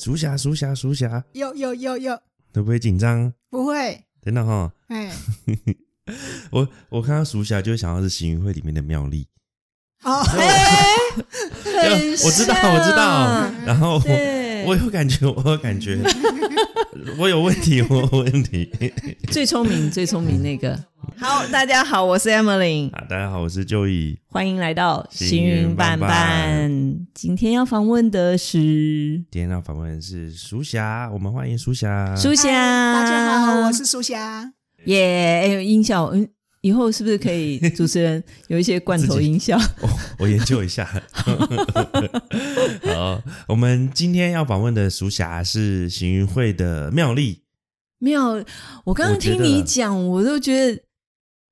鼠侠，鼠侠，鼠侠，有有有有，会不会紧张？不会，真的哈，哎，我我看到鼠侠就会想到是行云会里面的妙丽，哦，很我知道，我知道，然后对，我有感觉，我有感觉，我有问题，我有问题。最聪明、最聪明那个。好，大家好，我是 Emily，啊，大家好，我是就义。欢迎来到行行云伴云伴伴。今天要访问的是今天要访问的是苏霞，我们欢迎苏霞。苏霞，大家好，我是苏霞。耶。哎呦，音效，嗯，以后是不是可以主持人有一些罐头音效？哦，我研究一下。好，我们今天要访问的熟侠是行云会的妙丽。妙，我刚刚听你讲，我都觉得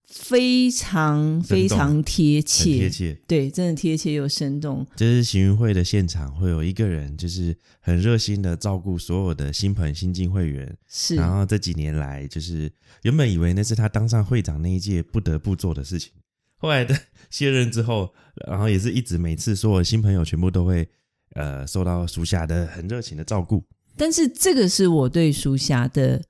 非常非常贴切，贴切，对，真的贴切又生动。就是行云会的现场会有一个人，就是很热心的照顾所有的新朋新进会员，是，然后这几年来，就是原本以为那是他当上会长那一届不得不做的事情，后来的卸 任之后，然后也是一直每次所有新朋友全部都会呃受到属下的很热情的照顾，但是这个是我对属下的，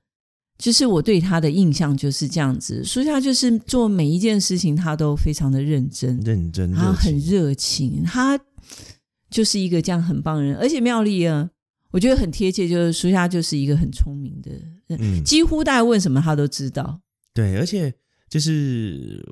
就是我对他的印象就是这样子。苏夏就是做每一件事情，他都非常的认真，认真热他很情，热情，他就是一个这样很棒的人。而且妙丽啊，我觉得很贴切，就是苏夏就是一个很聪明的人，嗯，几乎大家问什么他都知道。对，而且就是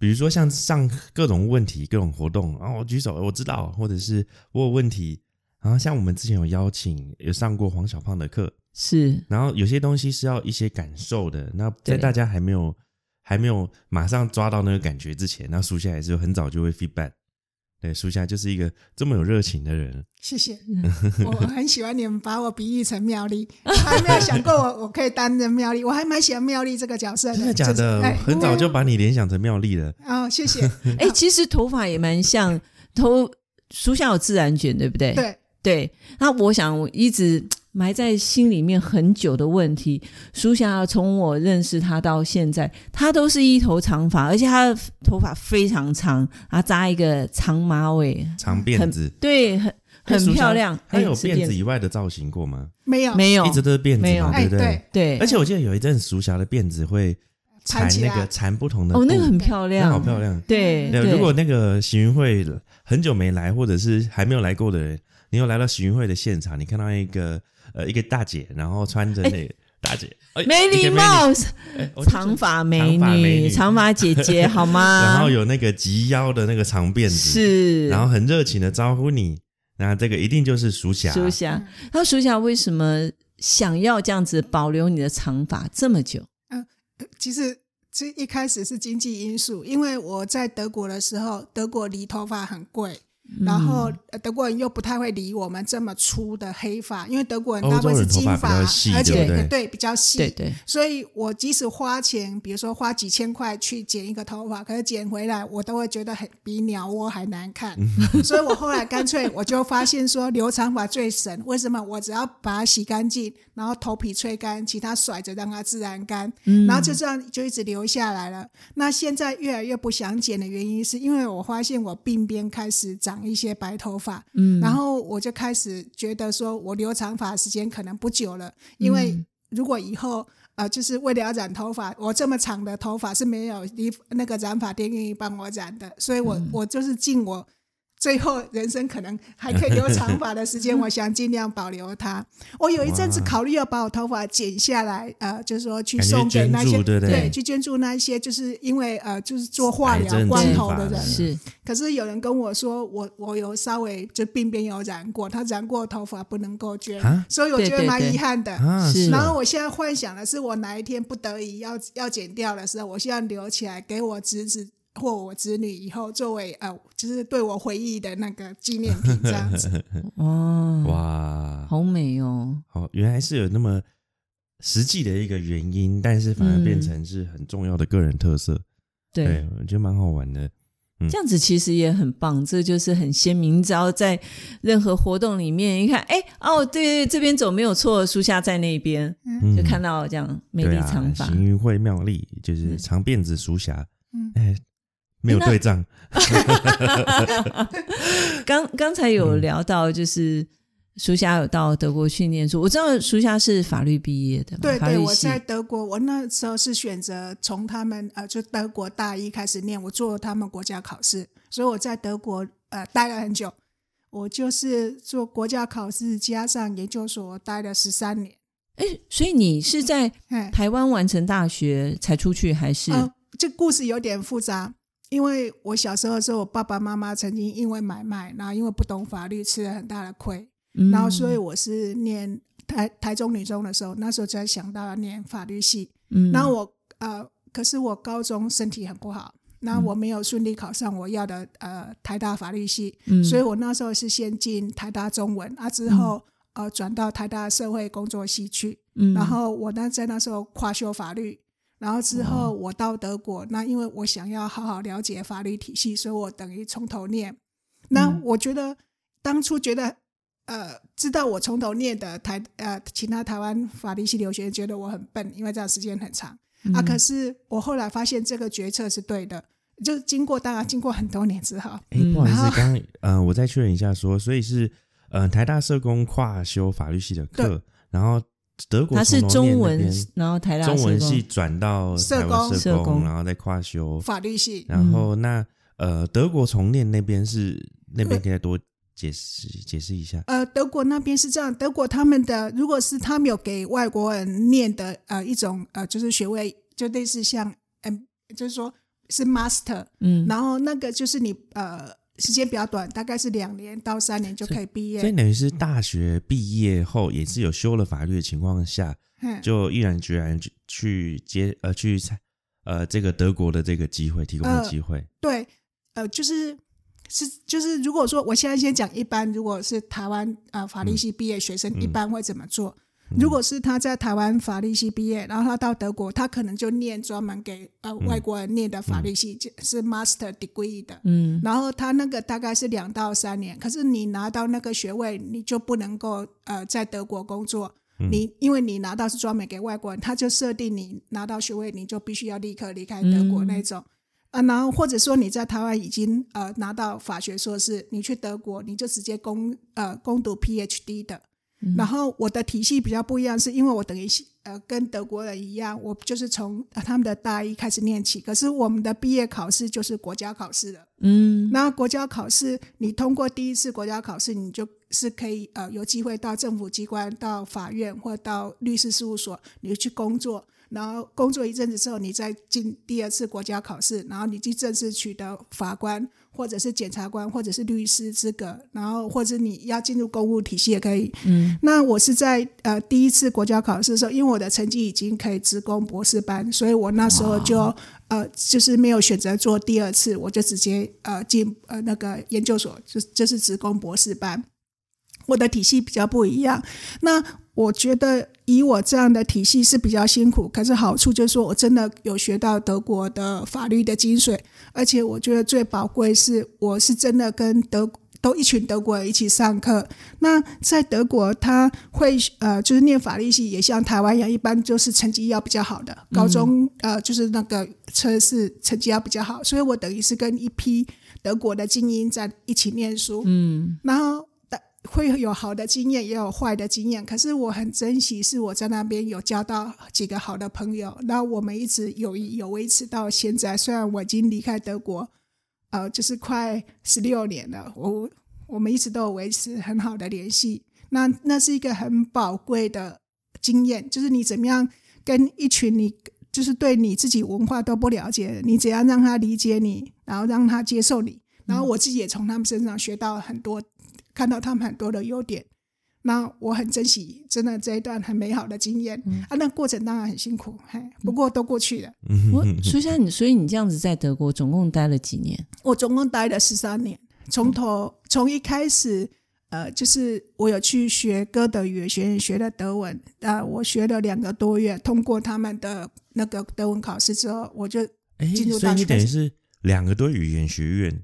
比如说像上各种问题、各种活动，然后我举手我知道，或者是我有问题，然后像我们之前有邀请有上过黄小胖的课，是然后有些东西是要一些感受的，那在大家还没有还没有马上抓到那个感觉之前，那苏夏也是很早就会 feedback。对，苏夏就是一个这么有热情的人，谢谢，我很喜欢你们把我比喻成妙丽，我还没有想过我我可以担任妙丽，我还蛮喜欢妙丽这个角色的。真的假的？就是哎很早就把你联想成妙丽了。哦，谢谢。哎、其实头发也蛮像头，苏夏有自然卷，对不对？对，对，那我想我一直 埋在心里面很久的问题，苏霞从我认识她到现在，她都是一头长发，而且她的头发非常长，啊，扎一个长马尾，长辫子，对，很很漂亮。她有辫子以外的造型过吗？没有没有？一直都是辫子没有嘛，对不对？哎对，对而，且我记得有一阵苏霞的辫子会缠那个缠不同的哦，那个很漂那亮，好漂亮。对，对，对如果那个行云会很久没来，或者是还没有来过的人，你又来到行云会的现场，你看到一个呃一个大姐，然后穿着那个大姐，哎没礼，貌，长发美女，女长发姐姐，好吗？然后有那个及腰的那个长辫子，，是，然后很热情的招呼你，那这个一定就是鼠侠。苏霞，那苏霞为什么想要这样子保留你的长发这么久？嗯其实这一开始是经济因素，因为我在德国的时候，德国理头发很贵，然后德国人又不太会理我们这么粗的黑发，因为德国人大部分是金发而且对比较细，对对，所以我即使花钱，比如说花几千块去剪一个头发，可是剪回来我都会觉得很比鸟窝还难看。所以我后来干脆我就发现说留长发最省，为什么？我只要把它洗干净，然后头皮吹干，其他甩着让它自然干，嗯然后就这样就一直留下来了。那现在越来越不想剪的原因，是因为我发现我鬓边开始长一些白头发，嗯然后我就开始觉得说，我留长发时间可能不久了，因为嗯如果以后呃，就是为了要染头发，我这么长的头发是没有理那个染发店愿意帮我染的，所以我、嗯我就是尽我。最后人生可能还可以留长发的时间，我想尽量保留它。我有一阵子考虑要把我头发剪下来，呃，就是说去送给那些对对去捐助那一些，就是因为呃，就是做化疗光头的人，是。可是有人跟我说，我我有稍微就鬓边有染过，他染过的头发不能够捐啊，所以我觉得蛮对对对。遗憾的。然哦后我现在幻想的是，我哪一天不得已要要剪掉的时候，我希望留起来给我侄子或我子女以后作为呃，就是对我回忆的那个纪念品这样子。哦，哇，好美哦，好，原来是有那么实际的一个原因，但是反而变成是很重要的个人特色。对。对，我觉得蛮好玩的。嗯这样子其实也很棒，这就是很鲜明。只要在任何活动里面，一看，哎，哦，对，这边走没有错，树下在那边，嗯就看到这样美丽长发。行云会妙丽就是嗯长辫子鼠侠，嗯哎，没有那对仗，刚刚才有聊到，就是苏霞有到德国去念书，我知道苏霞是法律毕业的嘛，对对，我在德国，我那时候是选择从他们呃，就德国大一开始念，我做他们国家考试，所以我在德国呃待了很久。我就是做国家考试加上研究所，待了十三年。哎，所以你是在哎，台湾完成大学才出去，还是？呃，这故事有点复杂，因为我小时候的时候，我爸爸妈妈曾经因为买卖，然后因为不懂法律，吃了很大的亏，嗯然后所以我是念台台中女中的时候，那时候才想到要念法律系。嗯，然后我呃，可是我高中身体很不好，那我没有顺利考上我要的呃台大法律系，嗯所以我那时候是先进台大中文啊，之后、呃转到台大社会工作系去，嗯然后我那在那时候跨修法律。然后之后我到德国，那因为我想要好好了解法律体系，所以我等于从头念。那嗯。我觉得当初觉得呃，知道我从头念的台呃其他台湾法律系留学生觉得我很笨，因为这样时间很长。啊，嗯。可是我后来发现这个决策是对的，就经过当然经过很多年之后，哎，嗯。不好意思刚刚呃，我再确认一下说，所以是呃台大社工跨修法律系的课，然后德国他是中文边，然后台大中文系转到社台湾工社工然后再跨修，法律系。然后那呃德国重念那边是那边可以再多解释解释一下。呃，德国那边是这样，德国他们的如果是他们有给外国人念的呃一种呃就是学位，就类似像嗯，就是说是 master，嗯，然后那个就是你呃时间比较短，大概是两年到三年就可以毕业。所以等于是大学毕业后，也是有修了法律的情况下，嗯就毅然决然去去接呃去参呃这个德国的这个机会提供的呃机会。对，呃，就是是就是，如果说我现在先讲一般，如果是台湾呃法律系毕业学生，嗯一般会怎么做？如果是他在台湾法律系毕业，然后他到德国，他可能就念专门给呃外国人念的法律系，就是 master degree 的。嗯然后他那个大概是两到三年，可是你拿到那个学位，你就不能够呃在德国工作。你因为你拿到是专门给外国人，他就设定你拿到学位，你就必须要立刻离开德国那种。啊，然后或者说你在台湾已经呃拿到法学硕士，你去德国你就直接攻呃攻读 PhD 的。然后我的体系比较不一样，是因为我等于呃跟德国人一样，我就是从呃他们的大一开始念起，可是我们的毕业考试就是国家考试了。嗯那国家考试，你通过第一次国家考试，你就是可以呃有机会到政府机关、到法院或到律师事务所，你去工作。然后工作一阵子之后，你再进第二次国家考试，然后你去正式取得法官或者是检察官或者是律师资格，然后或者你要进入公务体系也可以。嗯那我是在呃第一次国家考试的时候，因为我的成绩已经可以直攻博士班，所以我那时候就呃就是没有选择做第二次，我就直接呃进呃那个研究所，就就是直攻博士班。我的体系比较不一样，那我觉得以我这样的体系是比较辛苦，可是好处就是说我真的有学到德国的法律的精髓，而且我觉得最宝贵是我是真的跟德都一群德国人一起上课。那在德国，他会呃就是念法律系，也像台湾一样，一般就是成绩要比较好的，高中、呃就是那个测试成绩要比较好，所以我等于是跟一批德国的精英在一起念书。嗯然后的会有好的经验，也有坏的经验。可是我很珍惜，是我在那边有交到几个好的朋友，那我们一直友谊有维持到现在。虽然我已经离开德国，呃，就是快十六年了，我我们一直都有维持很好的联系。那那是一个很宝贵的经验，就是你怎么样跟一群你就是对你自己文化都不了解的，你怎样让他理解你，然后让他接受你。然后我自己也从他们身上学到很多，看到他们很多的优点。那我很珍惜，真的这一段很美好的经验、啊。那过程当然很辛苦，嘿，不过都过去了。我 苏珊，你所以你这样子在德国总共待了几年？我总共待了十三年，从头从一开始，呃，就是我有去学歌德语言学院学了德文，啊、我学了两个多月，通过他们的那个德文考试之后，我就哎，进入所以你大学等于是两个多语言学院嘿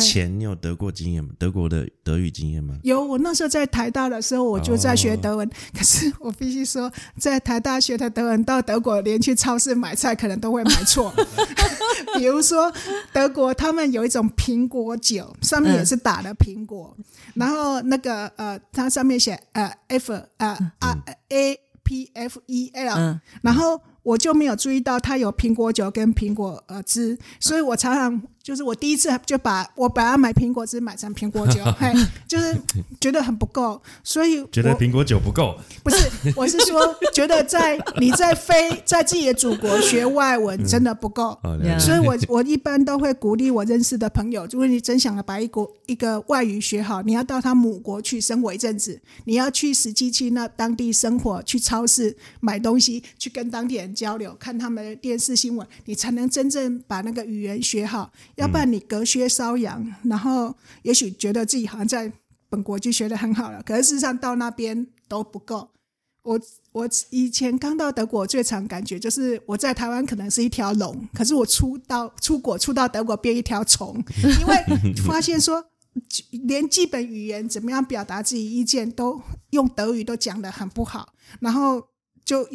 前，你有德国经验吗？德国的德语经验吗？有，我那时候在台大的时候，我就在学哦德文。可是我必须说，在台大学的德文，到德国连去超市买菜可能都会买错，比如说德国，他们有一种苹果酒，上面也是打的苹果，然后那个呃，它上面写呃 F 呃啊 A P F E L，、嗯然后我就没有注意到它有苹果酒跟苹果呃汁，所以我常常就是我第一次就把我本来买苹果汁买成苹果酒，嘿，就是觉得很不够，所以我觉得苹果酒不够，不是，我是说，觉得在你在非在自己的祖国学外文真的不够，所以我我一般都会鼓励我认识的朋友，如果你真想要把一国一个外语学好，你要到他母国去生活一阵子，你要去实际去那当地生活，去超市买东西，去跟当地人交流，看他们的电视新闻，你才能真正把那个语言学好。要不然你隔靴搔痒，然后也许觉得自己好像在本国就学的很好了，可是事实上到那边都不够。我我以前刚到德国，最常感觉就是我在台湾可能是一条龙，可是我出到出国出到德国变一条虫，因为发现说连基本语言怎么样表达自己意见都用德语都讲得很不好，然后就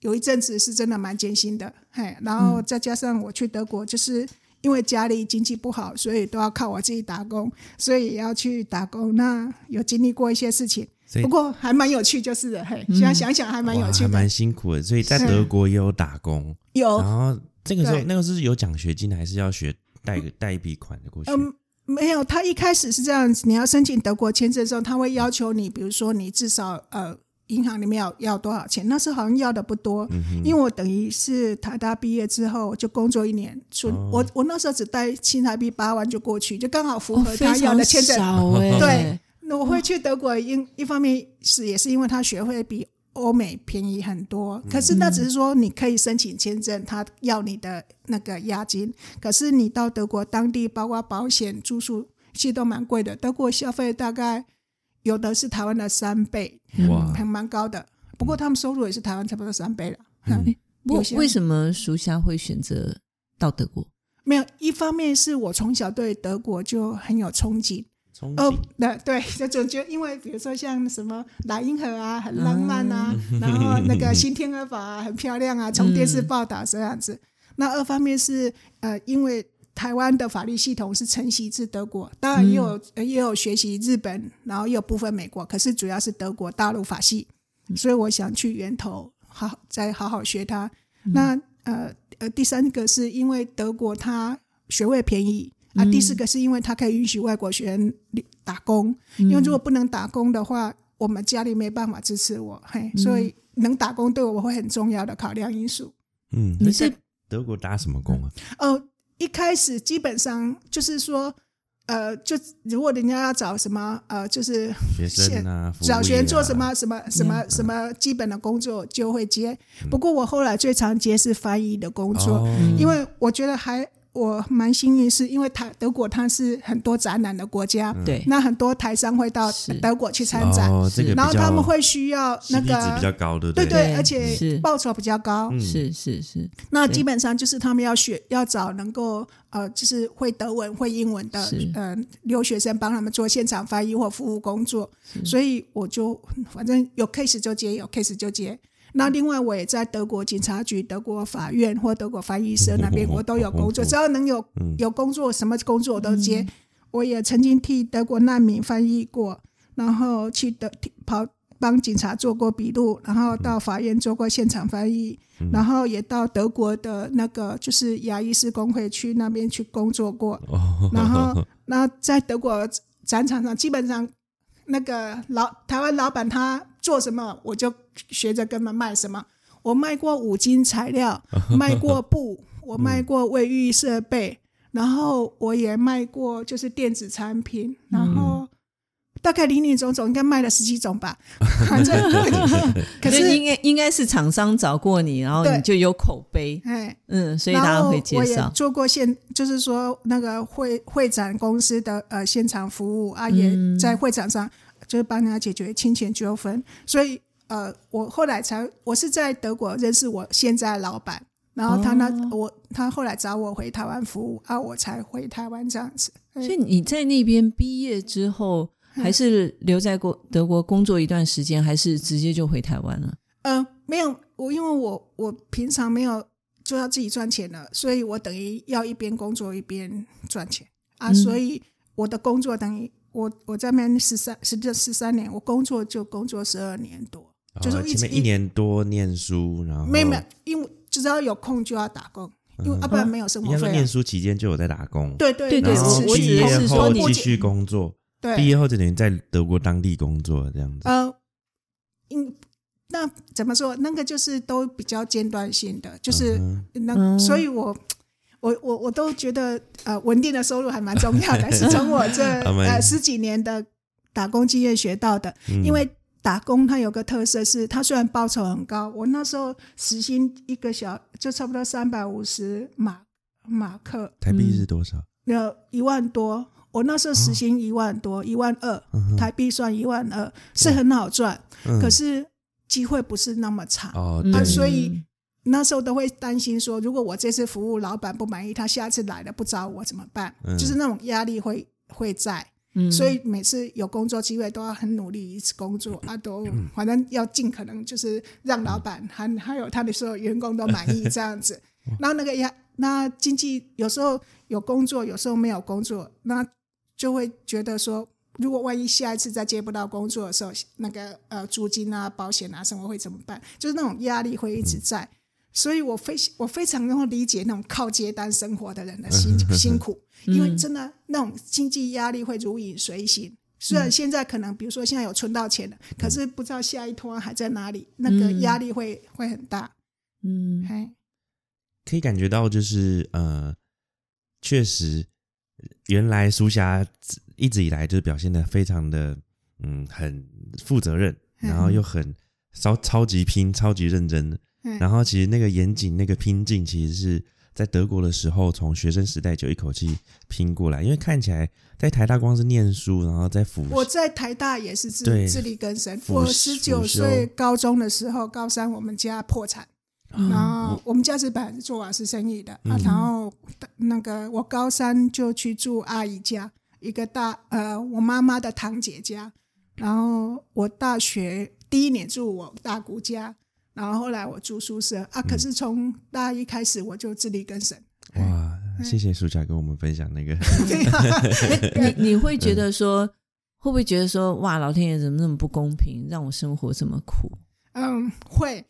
有一阵子是真的蛮艰辛的，嘿，然后再加上我去德国就是。因为家里经济不好，所以都要靠我自己打工，所以也要去打工。那有经历过一些事情，不过还蛮有趣，就是现在想想还蛮有趣的。还蛮辛苦的。所以在德国也有打工，有然后这个时候那个是有奖学金的，还是要学贷个贷一笔款的过去？嗯，没有，他一开始是这样子，你要申请德国签证的时候，他会要求你，比如说你至少呃银行里面要要多少钱，那时候好像要的不多，嗯因为我等于是台大毕业之后就工作一年，出、哦我我那时候只带新台币八万就过去，就刚好符哦合他要的签证。对那我会去德国，因一方面是也是因为他学费比欧美便宜很多，可是那只是说你可以申请签证，他要你的那个押金。可是你到德国当地，包括保险、住宿，其实都蛮贵的。德国消费大概有的是台湾的三倍，哇，还蛮高的。不过他们收入也是台湾差不多三倍了。嗯嗯不为什么属下会选择到德国？没有，一方面是我从小对德国就很有憧憬，憧哦憬，对对，就总觉得，因为比如说像什么莱茵河啊，很浪漫啊，然后那个新天鹅堡啊，很漂亮啊，从电视报道这样子。那二方面是呃，因为台湾的法律系统是承袭自德国，当然也有、也有学习日本，然后也有部分美国，可是主要是德国大陆法系，所以我想去源头好再好好学它。那呃呃，第三个是因为德国它学位便宜。啊，第四个是因为它可以允许外国学生打工，因为如果不能打工的话，我们家里没办法支持我，嘿，所以能打工对我会很重要的考量因素。嗯，你是德国打什么工啊？哦，一开始基本上就是说，呃，就如果人家要找什么，呃，就是学生啊，找学生做什么什么什么什么基本的工作就会接。不过我后来最常接是翻译的工作，哦。因为我觉得还我蛮幸运，是因为台德国它是很多展览的国家，对，那很多台商会到德国去参展，哦，这个然后他们会需要那个。高，对不对。而且是。报酬比较高，嗯。是是是，那基本上就是他们要学要找能够呃，就是会德文、会英文的是。呃留学生帮他们做现场翻译或服务工作，所以我就反正有 case 就接，有 case 就接。那另外我也在德国警察局、德国法院或德国翻译社那边，我都有工作，只要能有有工作，什么工作我都接。我也曾经替德国难民翻译过，然后去德跑帮警察做过笔录，然后到法院做过现场翻译，然后也到德国的那个就是牙医师工会去那边去工作过，哦，然后那在德国展场上，基本上那个老台湾老板他做什么，我就学着跟他们卖什么。我卖过五金材料，卖过布，我卖过卫浴设备，然后我也卖过就是电子产品，然后大概林林总总应该卖了十几种吧。反正 可就是是应该应该是厂商找过你，然后你就有口碑，哎，嗯，所以大然后家会介我也绍。做过现，就是说那个会会展公司的呃现场服务啊，也嗯在会展上就是帮人家解决侵权纠纷。所以呃，我后来才我是在德国认识我现在的老板，然后他那、哦我他后来找我回台湾服务啊，我才回台湾这样子。哎所以你在那边毕业之后，还是留在国德国工作一段时间，还是直接就回台湾了？呃，没有，我因为我我平常没有就要自己赚钱了，所以我等于要一边工作一边赚钱啊，嗯所以我的工作等于我我在那边十三十这十三年，我工作就工作十二年多，就是前面一年多念书，然后没有没有，因为只要有空就要打工，因为、啊不然没有生应该说活费、啊。念书期间就有在打工，对对对对然后我只是业说你后继续工作，对毕业后就等于在德国当地工作这样子。呃，因那怎么说？那个就是都比较间断性的，就是嗯那，嗯所以我。我我我都觉得呃稳定的收入还蛮重要的，是从我这呃十几年的打工经验学到的。嗯因为打工它有个特色是，它虽然报酬很高，我那时候时薪一个小就差不多三百五十马马克，台币是多少？有一万多。我那时候时薪一万多，一万二嗯台币算一万二，是很好赚，嗯可是机会不是那么长。啊所以那时候都会担心说，如果我这次服务老板不满意，他下次来了不找我怎么办？嗯就是那种压力会会在，嗯所以每次有工作机会都要很努力一次工作啊，都反正要尽可能就是让老板还还有他的所有员工都满意这样子。然后那个压，那经济有时候有工作，有时候没有工作，那就会觉得说。如果万一下一次再接不到工作的时候，那个呃租金啊、保险啊什么会怎么办？就是那种压力会一直在，所以我非我非常能够理解那种靠接单生活的人的辛 辛苦，因为真的那种经济压力会如影随形。虽然现在可能比如说现在有存到钱了，可是不知道下一托还在哪里，那个压力会会很大。嗯嘿，可以感觉到就是呃，确实，原来苏霞一直以来就是表现的非常的嗯很负责任，嗯然后又很超超级拼、超级认真的。嗯然后其实那个严谨、那个拼劲，其实是在德国的时候，从学生时代就一口气拼过来。因为看起来在台大光是念书，然后在辅我在台大也是自对自力更生。我十九岁高中的时候，高三我们家破产，嗯然后我们家是本来是做瓦斯生意的、嗯啊，然后那个我高三就去住阿姨家，一个大呃我妈妈的堂姐家，然后我大学第一年住我大姑家，然后后来我住宿舍啊，可是从大一开始我就自力更生。哇，谢谢苏佳跟我们分享那个，你你会觉得说，会不会觉得说，哇，老天爷怎么那么不公平，让我生活这么苦？嗯，会。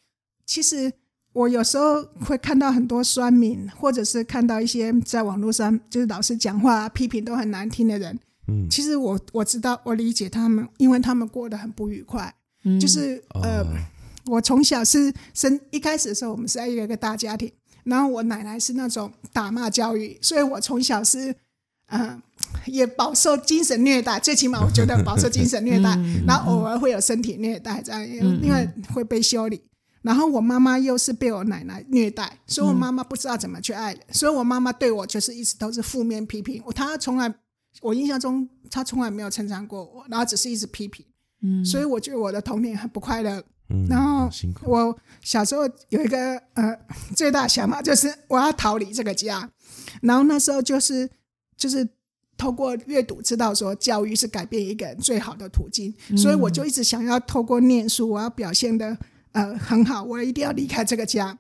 其实我有时候会看到很多酸民，或者是看到一些在网络上就是老是讲话、批评都很难听的人。嗯，其实我我知道，我理解他们，因为他们过得很不愉快。嗯就是呃，哦我从小是生一开始的时候，我们是在一个大家庭，然后我奶奶是那种打骂教育，所以我从小是呃 也饱受精神虐待，最起码我觉得饱受精神虐待，嗯然后偶尔会有身体虐待，这样因为会被修理。然后我妈妈又是被我奶奶虐待，所以我妈妈不知道怎么去爱人，所以我妈妈对我就是一直都是负面批评我，她从来我印象中她从来没有称赞过我，然后只是一直批评，嗯所以我觉得我的童年很不快乐。嗯然后辛苦，我小时候有一个呃 最大想法就是我要逃离这个家，然后那时候就是就是透过阅读知道说教育是改变一个人最好的途径，所以我就一直想要透过念书，我要表现的呃很好，我一定要离开这个家。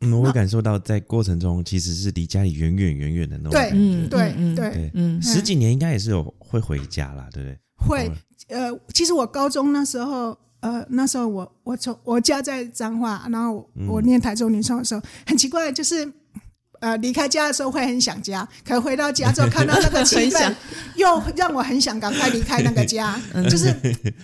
嗯，我会感受到在过程中其实是离家里远远远远的那种对感觉。嗯对嗯对，对，嗯十几年应该也是有会回家啦，对不对？会呃，其实我高中那时候，呃，那时候我我从我家在彰化，然后嗯。我念台中女中的时候，很奇怪，就是呃离开家的时候会很想家，可回到家之后看到那个气氛，又让我很想赶快离开那个家，就是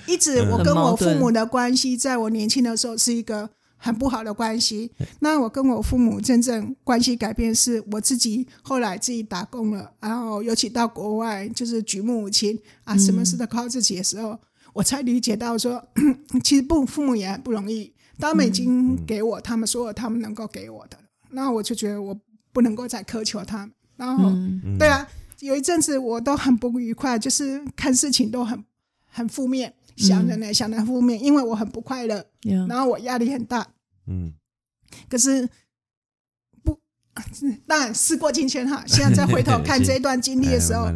一直我跟我父母的关系，在我年轻的时候是一个。很不好的关系。那我跟我父母真正关系改变，是我自己后来自己打工了，然后尤其到国外就是举目无亲啊，什么事都靠自己的时候，我才理解到说，其实不父母也很不容易，他们已经给我他们所有他们能够给我的了，那我就觉得我不能够再苛求他们。然后，嗯。对啊，有一阵子我都很不愉快，就是看事情都很很负面，想着呢、想着负面，因为我很不快乐，呀然后我压力很大。嗯，可是不，当然事过境迁哈。现在再回头看 这一段经历的时候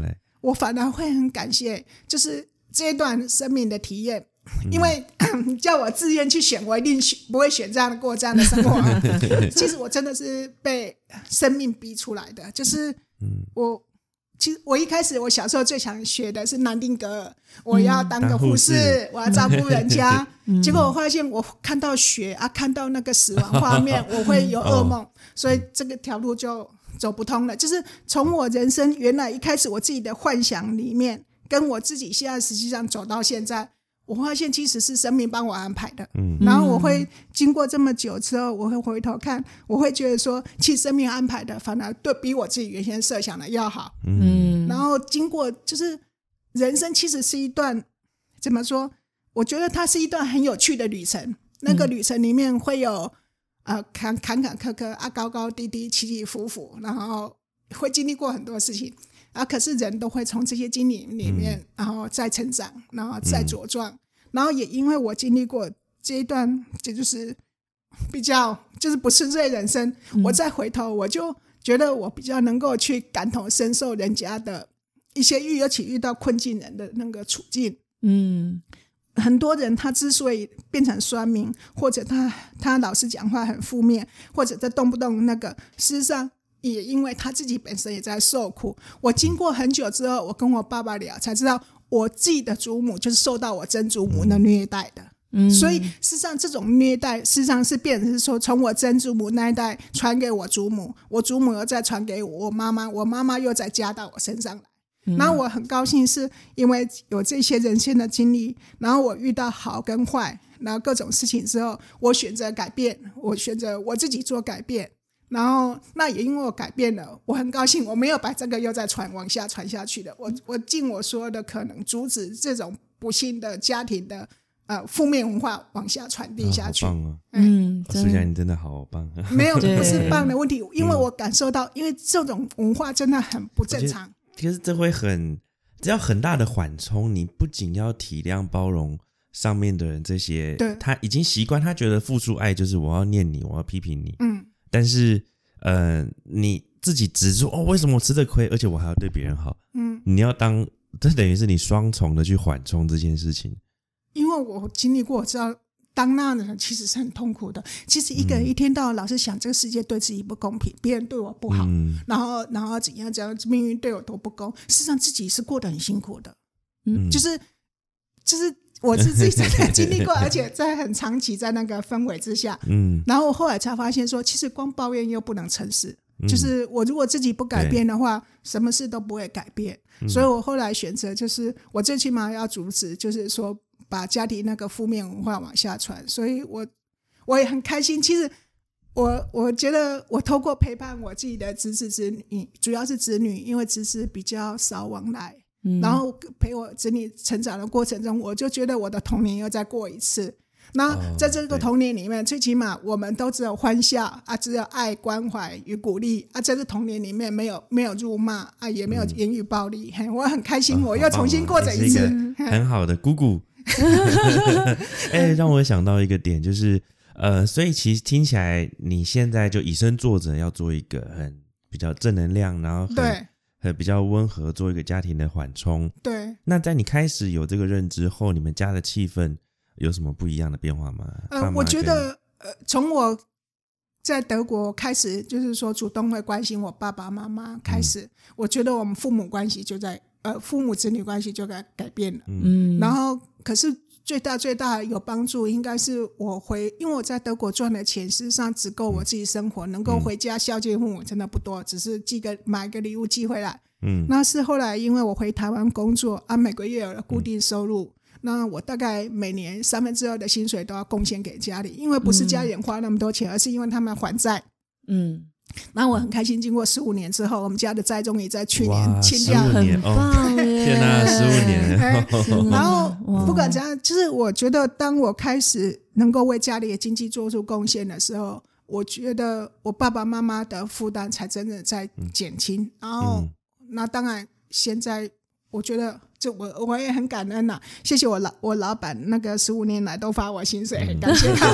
我反而会很感谢，就是这一段生命的体验，因为 叫我自愿去选，我一定选不会选这样的过这样的生活。其实我真的是被生命逼出来的，就是我。其实我一开始我小时候最想学的是南丁格尔，我要当个护士，我要照顾人家。结果我发现我看到血啊，看到那个死亡画面，我会有噩梦，所以这个条路就走不通了。就是从我人生原来一开始我自己的幻想里面，跟我自己现在实际上走到现在。我发现其实是生命帮我安排的，嗯，然后我会经过这么久之后，我会回头看，我会觉得说，其实生命安排的反而对比我自己原先设想的要好，嗯，然后经过就是人生其实是一段怎么说？我觉得它是一段很有趣的旅程，那个旅程里面会有呃坎坎坎坷坷啊，高高低低，起起伏伏，然后会经历过很多事情。啊！可是人都会从这些经历里面，然后再成长，然后再茁壮。然后也因为我经历过这一段，这就是比较就是不顺遂人生。我再回头，我就觉得我比较能够去感同身受人家的一些遇，尤其遇到困境人的那个处境。嗯，很多人他之所以变成酸民，或者他他老是讲话很负面，或者他动不动那个，事实上。也因为他自己本身也在受苦，我经过很久之后，我跟我爸爸聊，才知道我自己的祖母就是受到我曾祖母的虐待的。嗯，所以事实上这种虐待，事实上是变成是说从我曾祖母那一代传给我祖母，我祖母又再传给我妈妈，我妈妈又再加到我身上来。然后我很高兴，是因为有这些人生的经历，然后我遇到好跟坏，然后各种事情之后，我选择改变，我选择我自己做改变。然后，那也因为我改变了，我很高兴，我没有把这个又再传往下传下去的。我我尽我所有的可能，阻止这种不幸的家庭的呃负面文化往下传递下去。棒啊！嗯，苏佳，你真的好棒。没有 不是棒的问题，因为我感受到，因为这种文化真的很不正常。其实这会很，只要很大的缓冲，你不仅要体谅包容上面的人，这些对他已经习惯，他觉得付出爱就是我要念你，我要批评你。嗯。但是，呃，你自己指出哦，为什么我吃这亏，而且我还要对别人好？嗯，你要当 这等于是你双重的去缓冲这件事情。因为我经历过，我知道当那样的人其实是很痛苦的。其实一个人一天到晚老是想这个世界对自己不公平，别人对我不好，然后然后怎样怎样，命运对我多不公，事实上自己是过得很辛苦的。嗯，就是就是。我是自己真的经历过，而且在很长期在那个氛围之下，嗯，然后我后来才发现说，其实光抱怨又不能成事，就是我如果自己不改变的话，什么事都不会改变。所以我后来选择就是，我最起码要阻止，就是说把家庭那个负面文化往下传。所以我我也很开心。其实我我觉得我透过陪伴我自己的侄子侄女，主要是侄女，因为侄子比较少往来。然后陪我子女成长的过程中，我就觉得我的童年又再过一次。那在这个童年里面，最起码我们都只有欢笑啊，只有爱、关怀与鼓励啊。在这童年里面，没有没有辱骂啊，也没有言语暴力。我很开心，我又重新过着一次 很好的姑姑。哎，让我想到一个点，就是呃，所以其实听起来，你现在就以身作则，要做一个很比较正能量，然后对。呃，比较温和，做一个家庭的缓冲。对。那在你开始有这个认知后，你们家的气氛有什么不一样的变化吗？呃，我觉得，呃，从我在德国开始，就是说主动会关心我爸爸妈妈开始，我觉得我们父母关系就在，呃，父母子女关系就在改变了。嗯。然后，可是。最大最大有帮助，应该是我回，因为我在德国赚的钱，事实上只够我自己生活，能够回家孝敬父母真的不多，只是寄个买个礼物寄回来。嗯，那是后来因为我回台湾工作，啊，每个月有了固定收入，那我大概每年三分之二的薪水都要贡献给家里，因为不是家里人花那么多钱，而是因为他们还债。嗯。那我很开心，经过十五年之后，我们家的栽终于在去年清掉了。很棒 天哪，十五年！然后不管怎样，就是我觉得，当我开始能够为家里的经济做出贡献的时候，我觉得我爸爸妈妈的负担才真的在减轻。然后，那当然现在。我觉得，就我我也很感恩呐，谢谢我老我老板那个十五年来都发我薪水，很感谢他。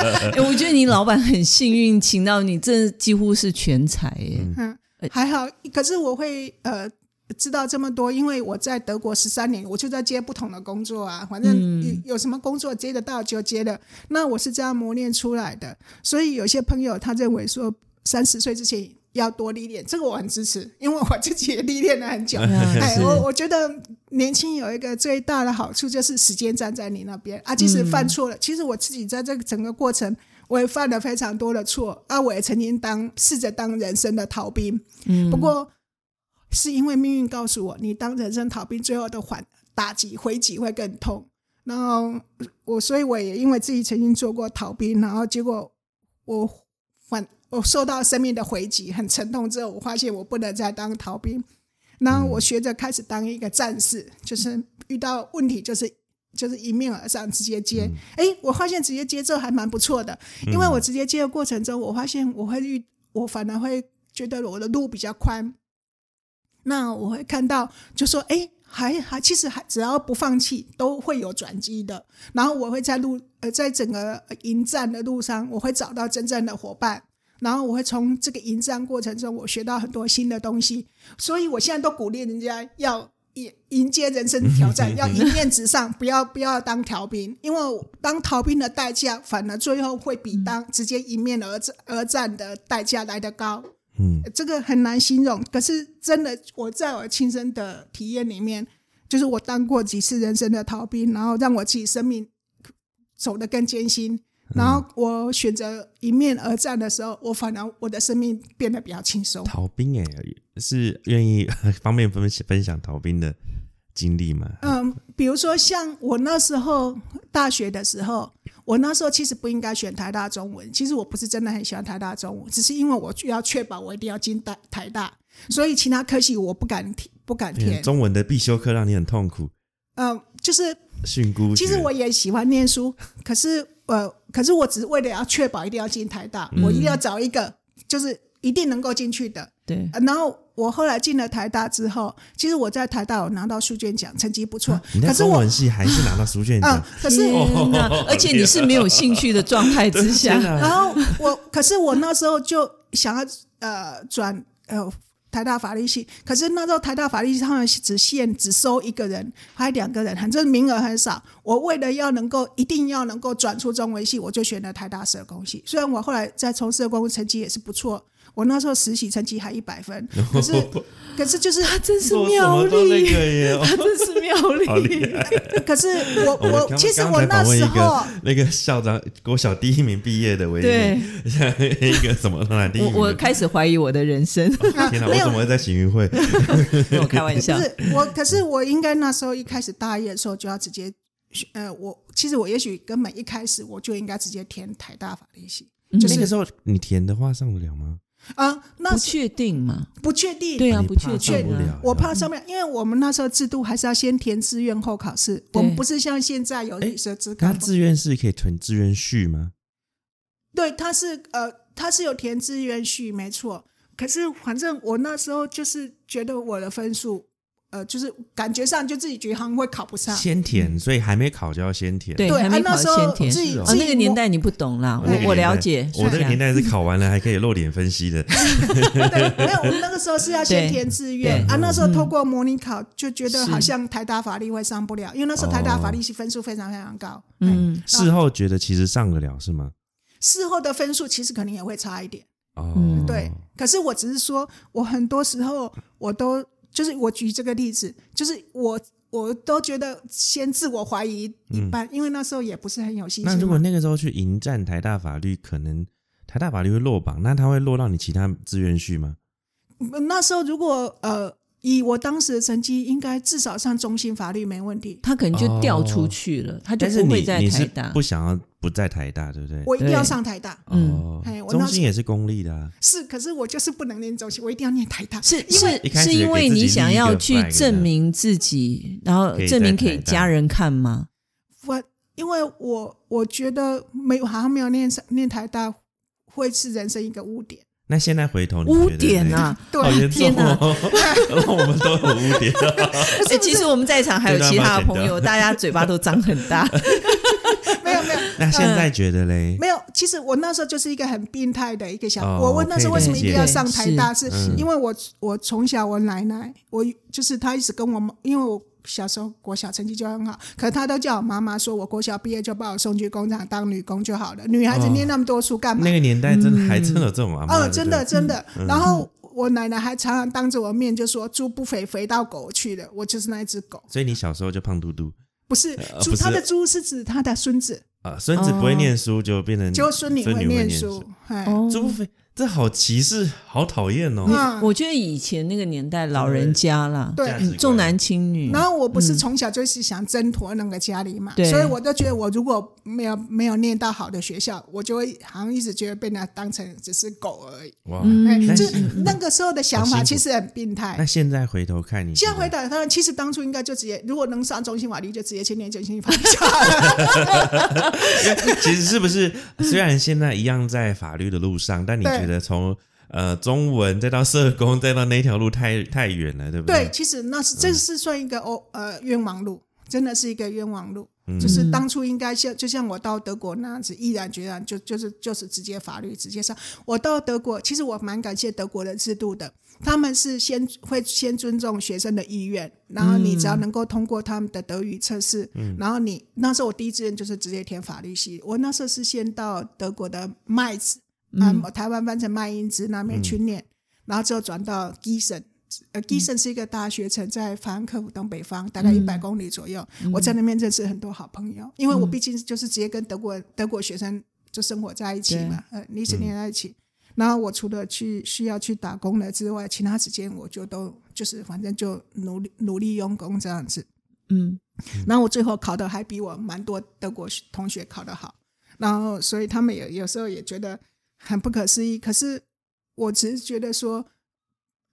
我觉得你老板很幸运，请到你，这几乎是全才耶。嗯，还好。可是我会呃知道这么多，因为我在德国十三年，我就在接不同的工作啊，反正有有什么工作接得到就接的。那我是这样磨练出来的，所以有些朋友他认为说三十岁之前要多历练，这个我很支持，因为我自己也历练了很久。哎，我我觉得年轻有一个最大的好处就是时间站在你那边啊，即使犯错了，其实我自己在这个整个过程。我也犯了非常多的错啊！我也曾经当试着当人生的逃兵，嗯不过是因为命运告诉我，你当人生逃兵，最后的还打击回击会更痛。然后我，所以我也因为自己曾经做过逃兵，然后结果我反我受到生命的回击很沉痛之后，我发现我不能再当逃兵，然后我学着开始当一个战士，就是遇到问题就是。就是迎面而上，直接接。哎、我发现直接接这还蛮不错的，因为我直接接的过程中，我发现我会遇，我反而会觉得我的路比较宽。那我会看到，就说，哎，还还，其实还只要不放弃，都会有转机的。然后我会在路，呃，在整个呃迎战的路上，我会找到真正的伙伴。然后我会从这个迎战过程中，我学到很多新的东西。所以我现在都鼓励人家要迎迎接人生的挑战，要迎面直上，不要不要当逃兵，因为当逃兵的代价，反而最后会比当直接迎面而战而战的代价来得高。嗯，这个很难形容，可是真的，我在我亲身的体验里面，就是我当过几次人生的逃兵，然后让我自己生命走得更艰辛。然后我选择迎面而战的时候，我反而我的生命变得比较轻松。逃兵哎、是愿意方便分分享逃兵的经历吗？嗯，比如说像我那时候大学的时候，我那时候其实不应该选台大中文，其实我不是真的很喜欢台大中文，只是因为我要确保我一定要进台台大，所以其他科系我不敢填，不敢填。中文的必修课让你很痛苦，嗯，就是训诂。其实我也喜欢念书，可是呃，可是我只是为了要确保一定要进台大，嗯我一定要找一个就是一定能够进去的。对，呃然后我后来进了台大之后，其实我在台大有拿到书卷奖，成绩不错。啊你在可是我中文系还是拿到书卷嗯奖，，可是！而且你是没有兴趣的状态之下 然后我，可是我那时候就想要呃转呃台大法律系，可是那时候台大法律系他们只限只收一个人，还两个人，反正名额很少。我为了要能够一定要能够转出中文系，我就选了台大社工系。虽然我后来在从事社工成绩也是不错，我那时候实习成绩还一百分，可是可是就是他真是妙么都那丽，个耶，哦他真是妙好厉丽。害！可是我我我其实我那时候。那个校长国小第一名毕业的唯一，一个什么哪第一我名？我开始怀疑我的人生，天哪，没有我怎么会在行运会？跟我开玩笑不。是我，可是我应该那时候一开始大一的时候就要直接，呃，我其实我也许根本一开始我就应该直接填台大法律系，就是那个时候你填的话上得了吗？啊、那不确定嘛？不确定。对啊，不确怕上定啊不了。我怕上面，因为我们那时候制度还是要先填志愿后考试，我们不是像现在有女生只考那。志愿是可以填志愿序吗？对，他是呃，他是有填志愿序，没错。可是反正我那时候就是觉得我的分数，呃，就是感觉上就自己觉得好像会考不上。先填，所以还没考就要先填。对，对，还没考啊那时候自己那个年代你不懂啦，我我了解。我那个年代代是考完了还可以露脸分析的。对，没有，我们那个时候是要先填志愿啊。那时候透过模拟考，就觉得好像台大法律会上不了，因为那时候台大法律系分数非常非常高。嗯，事后觉得其实上得了是吗？事后的分数其实可能也会差一点，哦，嗯对。可是我只是说，我很多时候我都就是我举这个例子，就是我我都觉得先自我怀疑一半，因为那时候也不是很有信心。那如果那个时候去迎战台大法律，可能台大法律会落榜，那他会落到你其他志愿序吗？那时候如果呃以我当时的成绩，应该至少上中心法律没问题。他可能就调出去了，他就是不会在你你是台大。不想要不在台大，对不对？我一定要上台大，嗯哦中心也是公立的啊。是，可是我就是不能念中心，我一定要念台大。是因为是是因为你想要去证明自己，然后证明给家人看吗？我因为我我觉得没有好像没有念上念台大会是人生一个污点。那现在回头你污点啊！对好严重天哪哦！我们都有污点。哎，其实我们在场还有 其他的朋友，大家嘴巴都张很大。那现在觉得嘞？没有，其实我那时候就是一个很病态的一个小，哦我问那时候为什么一定要上台大，是是因为我我从小我奶奶，我就是她一直跟我，因为我小时候国小成绩就很好，可是她都叫我妈妈说我国小毕业就把我送去工厂当女工就好了，女孩子哦念那么多书干嘛？那个年代真的还真的有这种阿妈，哦，真的真的。然后我奶奶还常常当着我面就说猪不肥，肥到狗去了，我就是那一只狗。所以你小时候就胖嘟嘟不是猪，他的猪是指他的孙子，啊，孙子不会念书就变成就孙女会会念书猪这好歧视，好讨厌哦。嗯我觉得以前那个年代老人家啦，对。重男轻女，然后我不是从小就是想挣脱那个家里嘛，对。所以我都觉得我如果没有没有念到好的学校，我就会好像一直觉得被人家当成只是狗而已。哇，就是那个时候的想法其实很病态。那。现在回头看你，现在回头看，其实当初应该就直接，如果能上中心法律，就直接去念中心法律就好了。其实是不是虽然现在一样在法律的路上，但你对觉得从呃中文再到社工再到那条路太太远了，对不对，对？其实那是这是算一个哦呃冤枉路，真的是一个冤枉路。嗯就是当初应该像就像我到德国那样子，毅然决然就就是就是直接法律直接上。我到德国，其实我蛮感谢德国的制度的，他们是先会先尊重学生的意愿，然后你只要能够通过他们的德语测试，然后你那时候我第一志愿就是直接填法律系，我那时候是先到德国的麦子，啊、台湾翻成麦因兹那边去念，然后之后转到基森。呃，基森是一个大学城，在法兰克福东北方，大概一百公里左右。我在那边认识很多好朋友，因为我毕竟就是直接跟德国德国学生就生活在一起嘛，呃，一直念在一起。然后我除了去需要去打工了之外，其他时间我就都就是反正就努力努力用功这样子。嗯，然后我最后考的还比我蛮多德国同学考得好，然后所以他们也有时候也觉得很不可思议。可是我只是觉得说，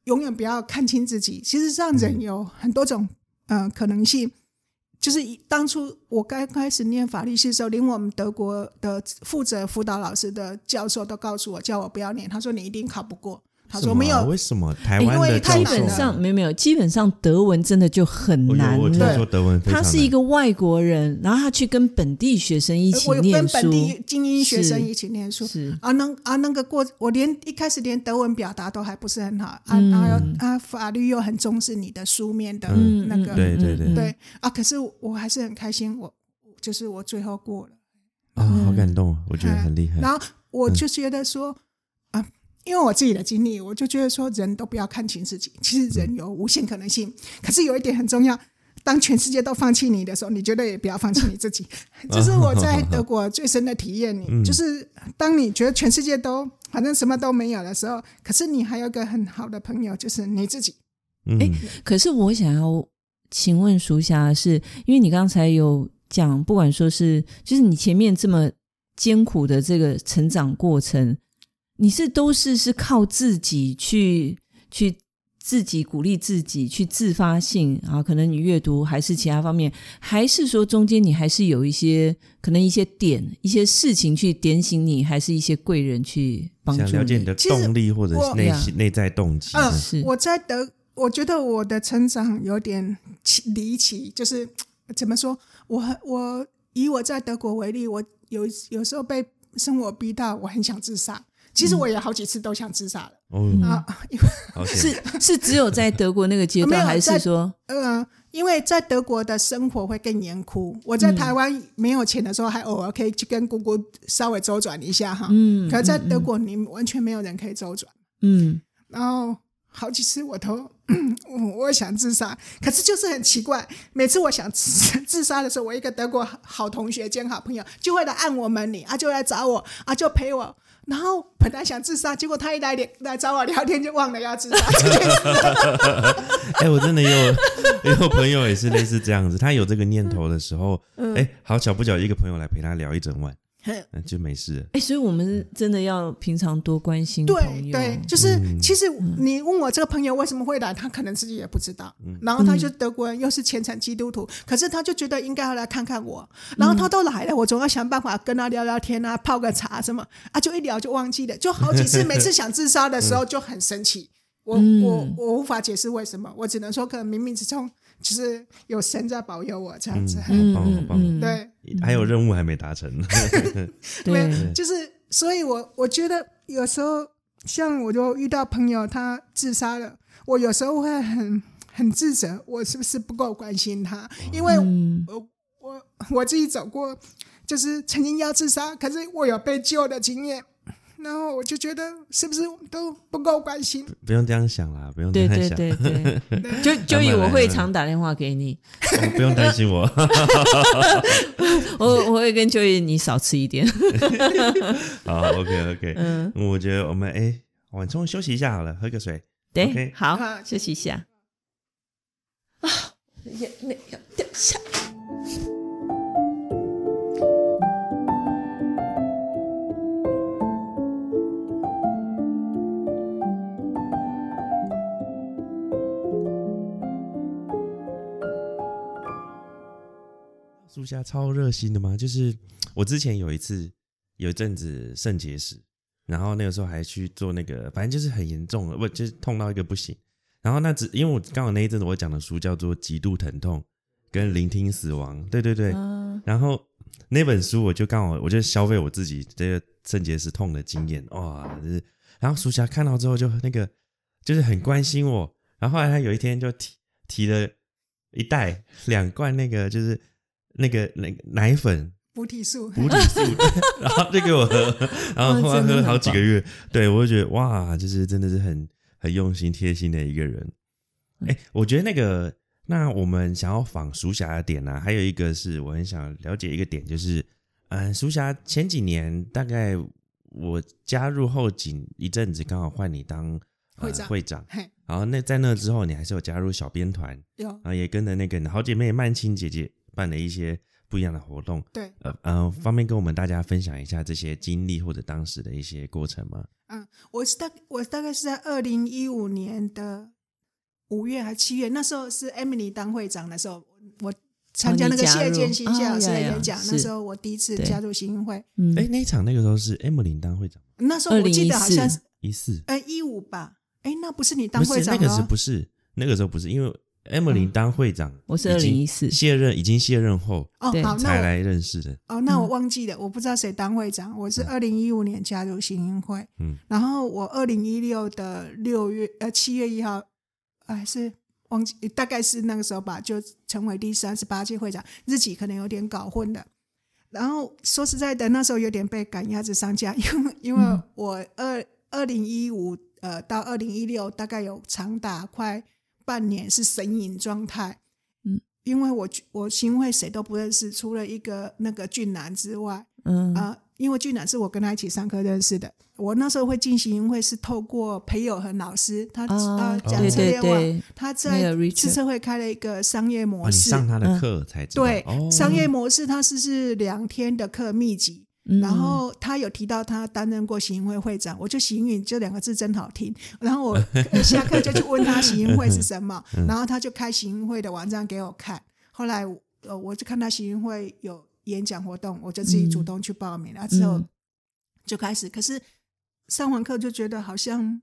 永远不要看清自己。其实让人有很多种呃可能性。就是以当初我刚开始念法律系的时候，连我们德国的负责辅导老师的教授都告诉我，叫我不要念。他说你一定考不过。他说没有，为什么？台因湾的为太基本上没有没有，基本上德文真的就很难我听了。说德文非常他是一个外国人，然后他去跟本地学生一起念跟本，地精英学生一起念书。是啊，那啊那个过，我连一开始连德文表达都还不是很好啊，嗯。然后啊法律又很重视你的书面的嗯那个，对对对。啊，可是我还是很开心，我就是我最后过了，啊，好感动，我觉得很厉害。然后我就觉得说啊，因为我自己的经历，我就觉得说人都不要看清自己，其实人有无限可能性，可是有一点很重要。当全世界都放弃你的时候，你绝对也不要放弃你自己。这是我在德国最深的体验。你 就是当你觉得全世界都反正什么都没有的时候，可是你还有个很好的朋友，就是你自己。嗯，可是我想要请问淑霞是，因为你刚才有讲，不管说是就是你前面这么艰苦的这个成长过程，你是都是是靠自己去去自己鼓励自己去自发性啊，可能你阅读还是其他方面，还是说中间你还是有一些可能一些点一些事情去点醒你，还是一些贵人去帮助想了解你的动力或者是内心内在动机。嗯是我在德，我觉得我的成长有点离奇，就是 怎么说？我我以我在德国为例，我有有时候被生活逼到，我很想自杀。其实我也好几次都想自杀了、哦，啊，因为是 是只有在德国那个阶没段，还是说呃，因为在德国的生活会更严酷。我在台湾没有钱的时候，还偶尔可以去跟姑姑稍微周转一下哈。嗯，可是在德国，你完全没有人可以周转。嗯然后好几次我都我 我想自杀，可是就是很奇怪，每次我想自自杀的时候，我一个德国好同学兼好朋友就会来按我门铃啊，就来找我啊，就陪我。然后本来想自杀，结果他一来来找我聊天，就忘了要自杀这件事。哎、我真的有也 有朋友也是类似这样子，他有这个念头的时候，哎、好巧不巧，一个朋友来陪他聊一整晚，嗯，就没事了。哎、所以我们真的要平常多关心对朋友。对，就是、嗯其实你问我这个朋友为什么会来，他可能自己也不知道。嗯然后他就德国人，又是虔诚基督徒，可是他就觉得应该要来看看我。然后他都来了，我总要想办法跟他聊聊天啊，泡个茶什么啊，就一聊就忘记了，就好几次，每次想自杀的时候就很生气。我我我无法解释为什么，我只能说可能冥冥之中就是有神在保佑我这样子。嗯好棒好棒。嗯对，还有任务还没达成，对就是，所以我我觉得有时候，像我就遇到朋友他自杀了，我有时候会很很自责，我是不是不够关心他？因为嗯。我我我自己走过，就是曾经要自杀，可是我有被救的经验，然后我就觉得是不是都不够关心？不用这样想啦，不用这对样想，对对对，就就以我会常打电话给你，哦不用担心我。我我会跟就以你少吃一点。好，OK OK，嗯，我觉得我们哎，晚中休息一下好了，喝个水。对好好，休息一下。啊，眼泪要掉下来。树下超热心的嘛？就是我之前有一次有一阵子肾结石，然后那个时候还去做那个，反正就是很严重了，不就是痛到一个不行。然后那只因为我刚好那一阵子我讲的书叫做《极度疼痛》跟《聆听死亡》，对对对。啊，然后那本书我就刚好我就消费我自己这个肾结石痛的经验，哇，就是然后苏霞看到之后就那个就是很关心我，然后后来他有一天就提提了一袋两罐那个就是那个那个奶粉补体素，补体素，然后就给我喝，然后后来喝了好几个月，对我就觉得哇，就是真的是很很用心贴心的一个人。哎，我觉得那个那我们想要仿苏霞的点呢、还有一个是我很想了解一个点，就是嗯，苏霞前几年大概我加入后几一阵子，刚好换你当、呃、会长会长，然后那在那之后，你还是有加入小编团，有然后也跟着那个好姐妹曼青姐姐办了一些不一样的活动。对，呃呃，方便跟我们大家分享一下这些经历或者当时的一些过程吗？嗯，我是大我大概是在二零一五年的五月还七月，那时候是 Emily 当会长的时候，我参加那个谢建新谢老师的哦呀呀演讲，那时候我第一次加入新运会，嗯。哎、那一场那个时候是 Emily 当会长，那时候我记得好像是一四，呃一五吧，哎，那不是你当会长那个是会长的哦。不是那个时候不是，因为 Emily 嗯。当会长，我是二零一四。卸任已经卸任后，哦好，那我才来认识的。哦，那我嗯。忘记了，我不知道谁当会长。我是二零一五年加入行运会，嗯，然后我二零一六的六月呃七月一号，呃还是忘记，大概是那个时候吧，就成为第三十八届会长，日期可能有点搞混了。然后说实在的，那时候有点被赶鸭子上架，因为因为嗯。我二二零一五呃到二零一六大概有长达快半年是神隐状态，嗯，因为我我新会谁都不认识，除了一个那个俊男之外，嗯。啊、因为俊男是我跟他一起上课认识的。我那时候会进行会是透过裴友恒老师，他啊呃，讲对对策略网，他在个 Richard 自测会开了一个商业模式，上他的课才知道，对、哦，商业模式，他是是两天的课密集。嗯然后他有提到他担任过行营会会长，我就行运这两个字真好听。然后我下课就去问他行营会是什么，然后他就开行营会的网站给我看。后来呃我就看他行营会有演讲活动，我就自己主动去报名了。之后嗯就开始，可是上完课就觉得好像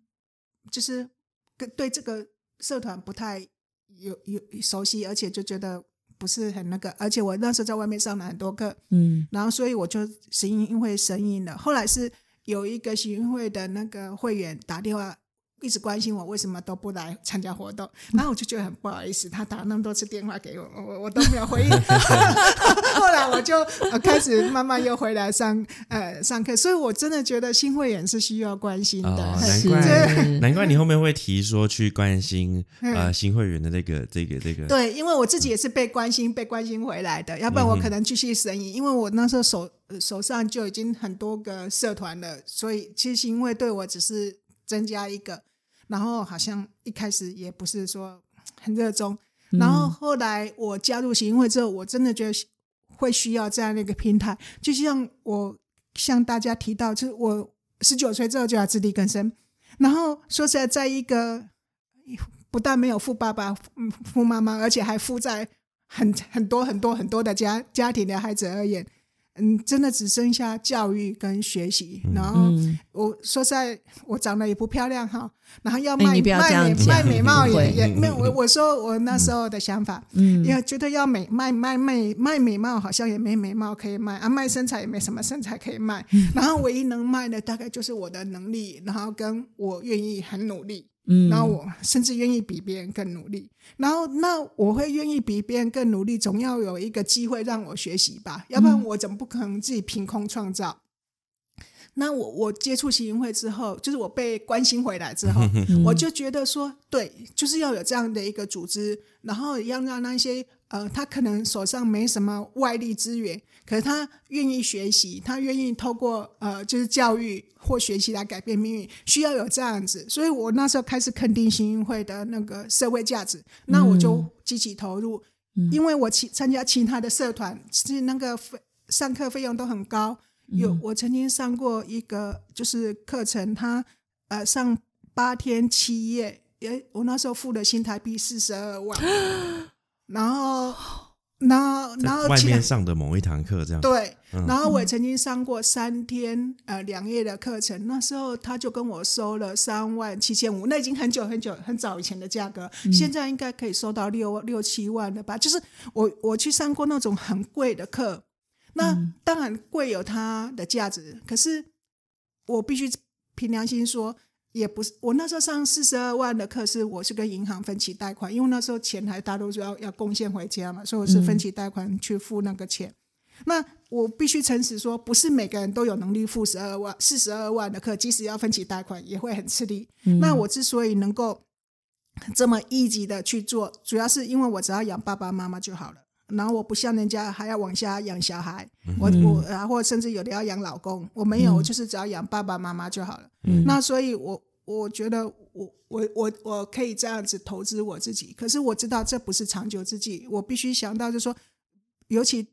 就是跟对这个社团不太有有熟悉，而且就觉得不是很那个。而且我那时候在外面上了很多课，嗯然后所以我就行因会声音了。后来是有一个行营会的那个会员打电话。一直关心我为什么都不来参加活动，然后我就觉得很不好意思，他打那么多次电话给我，我我都没有回应。后来我就呃开始慢慢又回来上呃上课，所以我真的觉得新会员是需要关心的。哦，难怪难怪你后面会提说去关心嗯呃新会员的这个这个这个，对，因为我自己也是被关心、被关心回来的，要不然我可能继续生意。因为我那时候手呃手上就已经很多个社团了，所以其实行会对我只是增加一个，然后好像一开始也不是说很热衷，然后后来我加入行会之后，我真的觉得会需要这样的一个平台，就像我向大家提到，就是我十九岁之后就要自力更生，然后说实在，在一个不但没有富爸爸、嗯富妈妈，而且还负债很很多很多很多的家家庭的孩子而言，嗯，真的只剩下教育跟学习。然后嗯，我说在，我长得也不漂亮哈，然后要哎卖、卖美卖美貌也也没有。我我说我那时候的想法，嗯因为觉得要美卖卖卖卖美貌好像也没美貌可以卖啊，卖身材也没什么身材可以卖。嗯然后唯一能卖的大概就是我的能力，然后跟我愿意很努力。嗯，然后我甚至愿意比别人更努力，然后那我会愿意比别人更努力，总要有一个机会让我学习吧，要不然我怎么不可能自己凭空创造？那我我接触行云会之后，就是我被关心回来之后，我就觉得说，对，就是要有这样的一个组织，然后要让那些呃，他可能手上没什么外力资源，可是他愿意学习，他愿意透过呃，就是教育或学习来改变命运，需要有这样子。所以我那时候开始肯定行运会的那个社会价值，那我就积极投入，因为我其参加其他的社团，是那个费上课费用都很高。有我曾经上过一个就是课程，他呃上八天七夜，也我那时候付的新台币四十二万，然后然后然后在外面上的某一堂课这样。对，嗯然后我也曾经上过三天呃两夜的课程，那时候他就跟我收了三万七千五，那已经很久很久很早以前的价格，现在应该可以收到六六七万了吧？就是我我去上过那种很贵的课，那当然贵有它的价值，可是我必须凭良心说。也不是，我那时候上四十二万的课是我是跟银行分期贷款，因为那时候钱还大多数要要贡献回家嘛，所以我是分期贷款去付那个钱。那我必须诚实说，不是每个人都有能力付十二万、四十二万的课，即使要分期贷款，也会很吃力。那我之所以能够这么一级的去做，主要是因为我只要养爸爸妈妈就好了。然后我不像人家还要往下养小孩，我我然后甚至有的要养老公，我没有，我就是只要养爸爸妈妈就好了。那所以我，我觉得我我我我可以这样子投资我自己，可是我知道这不是长久之计，我必须想到就是说，尤其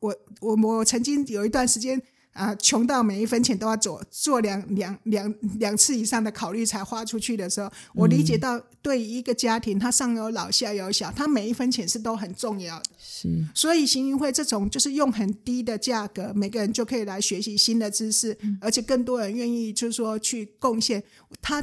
我我我曾经有一段时间啊、穷到每一分钱都要做做两两两两次以上的考虑才花出去的时候，我理解到对于一个家庭，他上有老下有小，他每一分钱是都很重要的。是所以行云会这种就是用很低的价格，每个人就可以来学习新的知识，而且更多人愿意就是说去贡献，他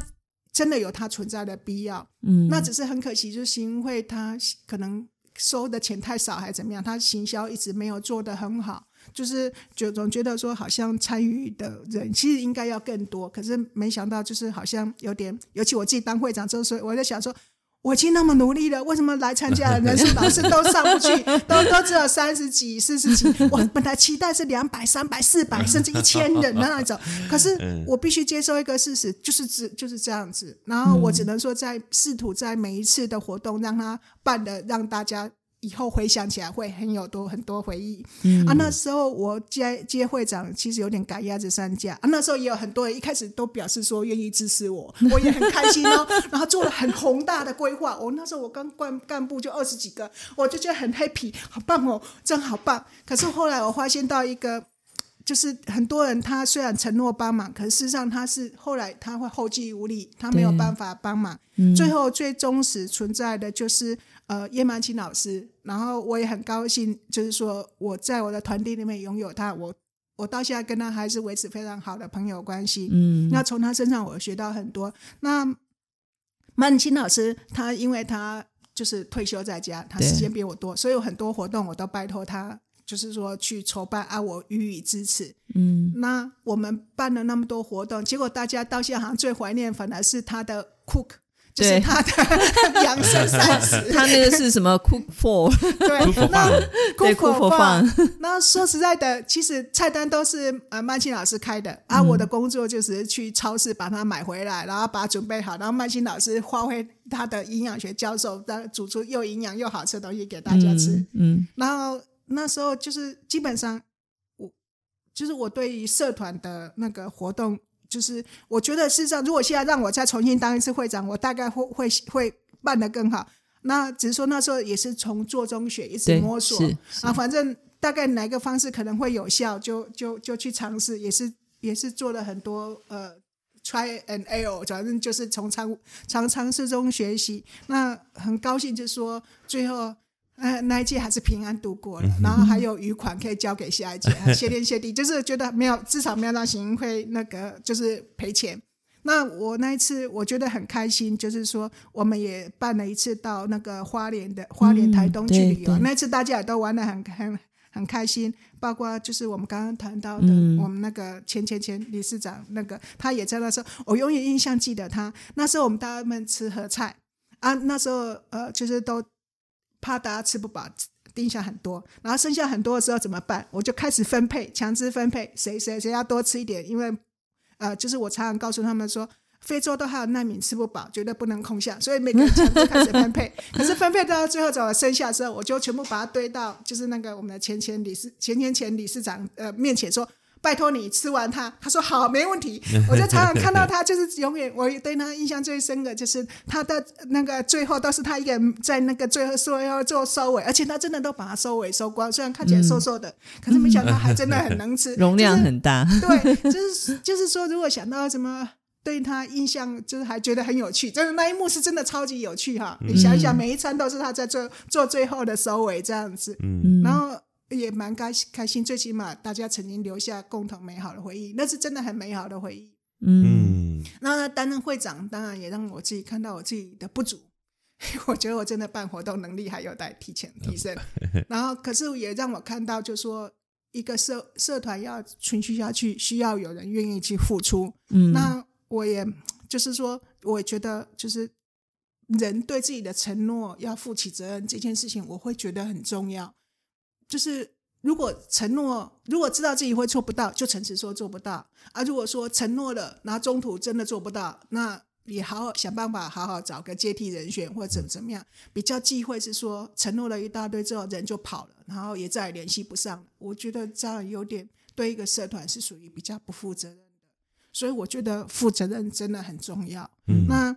真的有它存在的必要。嗯，那只是很可惜，就是行云会它可能收的钱太少，还怎么样，它行销一直没有做得很好。就是就总觉得说，好像参与的人其实应该要更多，可是没想到就是好像有点，尤其我自己当会长之后，所以我在想说，我已经那么努力了，为什么来参加的人数老是都上不去，都都只有三十几、四十几？我本来期待是两百、三百、四百，甚至一千人的那种，可是我必须接受一个事实，就是只就是这样子。然后我只能说，在试图在每一次的活动让他办的，让大家。以后回想起来会很有多很多回忆、啊！那时候我接接会长，其实有点赶鸭子上架啊。那时候也有很多人一开始都表示说愿意支持我，我也很开心哦。然后做了很宏大的规划。我、那时候我刚干干部就二十几个，我就觉得很 happy，好棒哦，真好棒。可是后来我发现到一个。就是很多人，他虽然承诺帮忙，可是事实上他是后来他会后继无力，他没有办法帮忙。最后最忠实存在的就是呃叶曼青老师，然后我也很高兴，就是说我在我的团队里面拥有他，我我到现在跟他还是维持非常好的朋友关系。嗯，那从他身上我学到很多。那曼青老师他因为他就是退休在家，他对时间比我多，所以有很多活动我都拜托他。就是说去筹办啊，我予以支持。嗯，那我们办了那么多活动，结果大家到现在好像最怀念反而是他的 cook，就是他的 养生膳食。他那个是什么 cook for？对，那 cook for fun。那说实在的，其实菜单都是呃曼青老师开的，啊，我的工作就是去超市把它买回来，然后把它准备好，然后曼青老师发挥他的营养学教授，让煮出又营养又好吃的东西给大家吃。嗯然后那时候就是基本上，我就是我对于社团的那个活动，就是我觉得事实上，如果现在让我再重新当一次会长，我大概会会会办得更好。那只是说那时候也是从做中学一直摸索啊，反正大概哪个方式可能会有效，就就就去尝试，也是也是做了很多呃 try and error，反正就是从尝尝尝试中学习。那很高兴，就是说最后呃，那一届还是平安度过了，然后还有余款可以交给下一届，谢天谢地，就是觉得没有至少没有让行会那个就是赔钱。那我那一次我觉得很开心，就是说我们也办了一次到那个花莲的花莲台东去旅游，那次大家也都玩的很很很开心，包括就是我们刚刚谈到的，嗯我们那个前前前理事长那个他也在那时候，我永远印象记得他。那时候我们大家们吃合菜啊，那时候呃就是都怕大家吃不饱。定下很多，然后剩下很多的时候怎么办？我就开始分配，强制分配，谁谁谁要多吃一点，因为呃，就是我常常告诉他们说，非洲都还有难民吃不饱，绝对不能空下，所以每个人强制开始分配。可是分配到最后怎么剩下的时候，我就全部把它堆到就是那个我们的前前理事前前前理事长呃面前说。拜托你吃完它，他说好，没问题。我就常常看到他，就是永远我对他印象最深的就是他的那个最后都是他一个人在那个最后说要做收尾，而且他真的都把它收尾收光，虽然看起来瘦瘦的，可是没想到还真的很能吃，容量就是很大。对，就是就是说，如果想到什么对他印象，就是还觉得很有趣，就是那一幕是真的超级有趣哈。你想一想，每一餐都是他在做做最后的收尾这样子，嗯然后也蛮开开心，最起码大家曾经留下共同美好的回忆，那是真的很美好的回忆。嗯嗯那担任会长，当然也让我自己看到我自己的不足。我觉得我真的办活动能力还有待提前提升，然后可是也让我看到，就说一个社社团要存续下去，需要有人愿意去付出。嗯，那我也就是说，我觉得就是人对自己的承诺要负起责任这件事情，我会觉得很重要。就是如果承诺，如果知道自己会做不到，就诚实说做不到；啊，如果说承诺了，然后中途真的做不到，那也好好想办法，好好找个接替人选或者怎么样。比较忌讳是说承诺了一大堆之后人就跑了，然后也再也联系不上了。我觉得这样有点对一个社团是属于比较不负责任的。所以我觉得负责任真的很重要。嗯那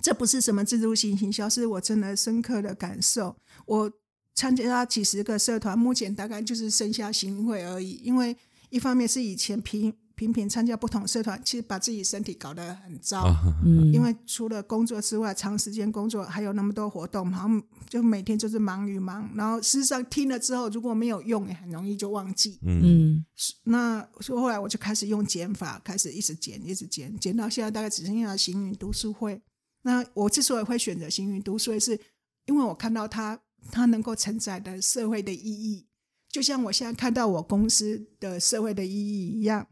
这不是什么自助型行销，是我真的深刻的感受。我参加几十个社团，目前大概就是剩下行会而已。因为一方面是以前频频频参加不同社团，其实把自己身体搞得很糟。啊，嗯，因为除了工作之外，长时间工作还有那么多活动，好像就每天就是忙与忙。然后事实上听了之后，如果没有用，也很容易就忘记。嗯嗯那所以后来我就开始用减法，开始一直减，一直减，减到现在大概只剩下行云读书会。那我之所以会选择行云读书会，是因为我看到它它能够承载的社会的意义，就像我现在看到我公司的社会的意义一样。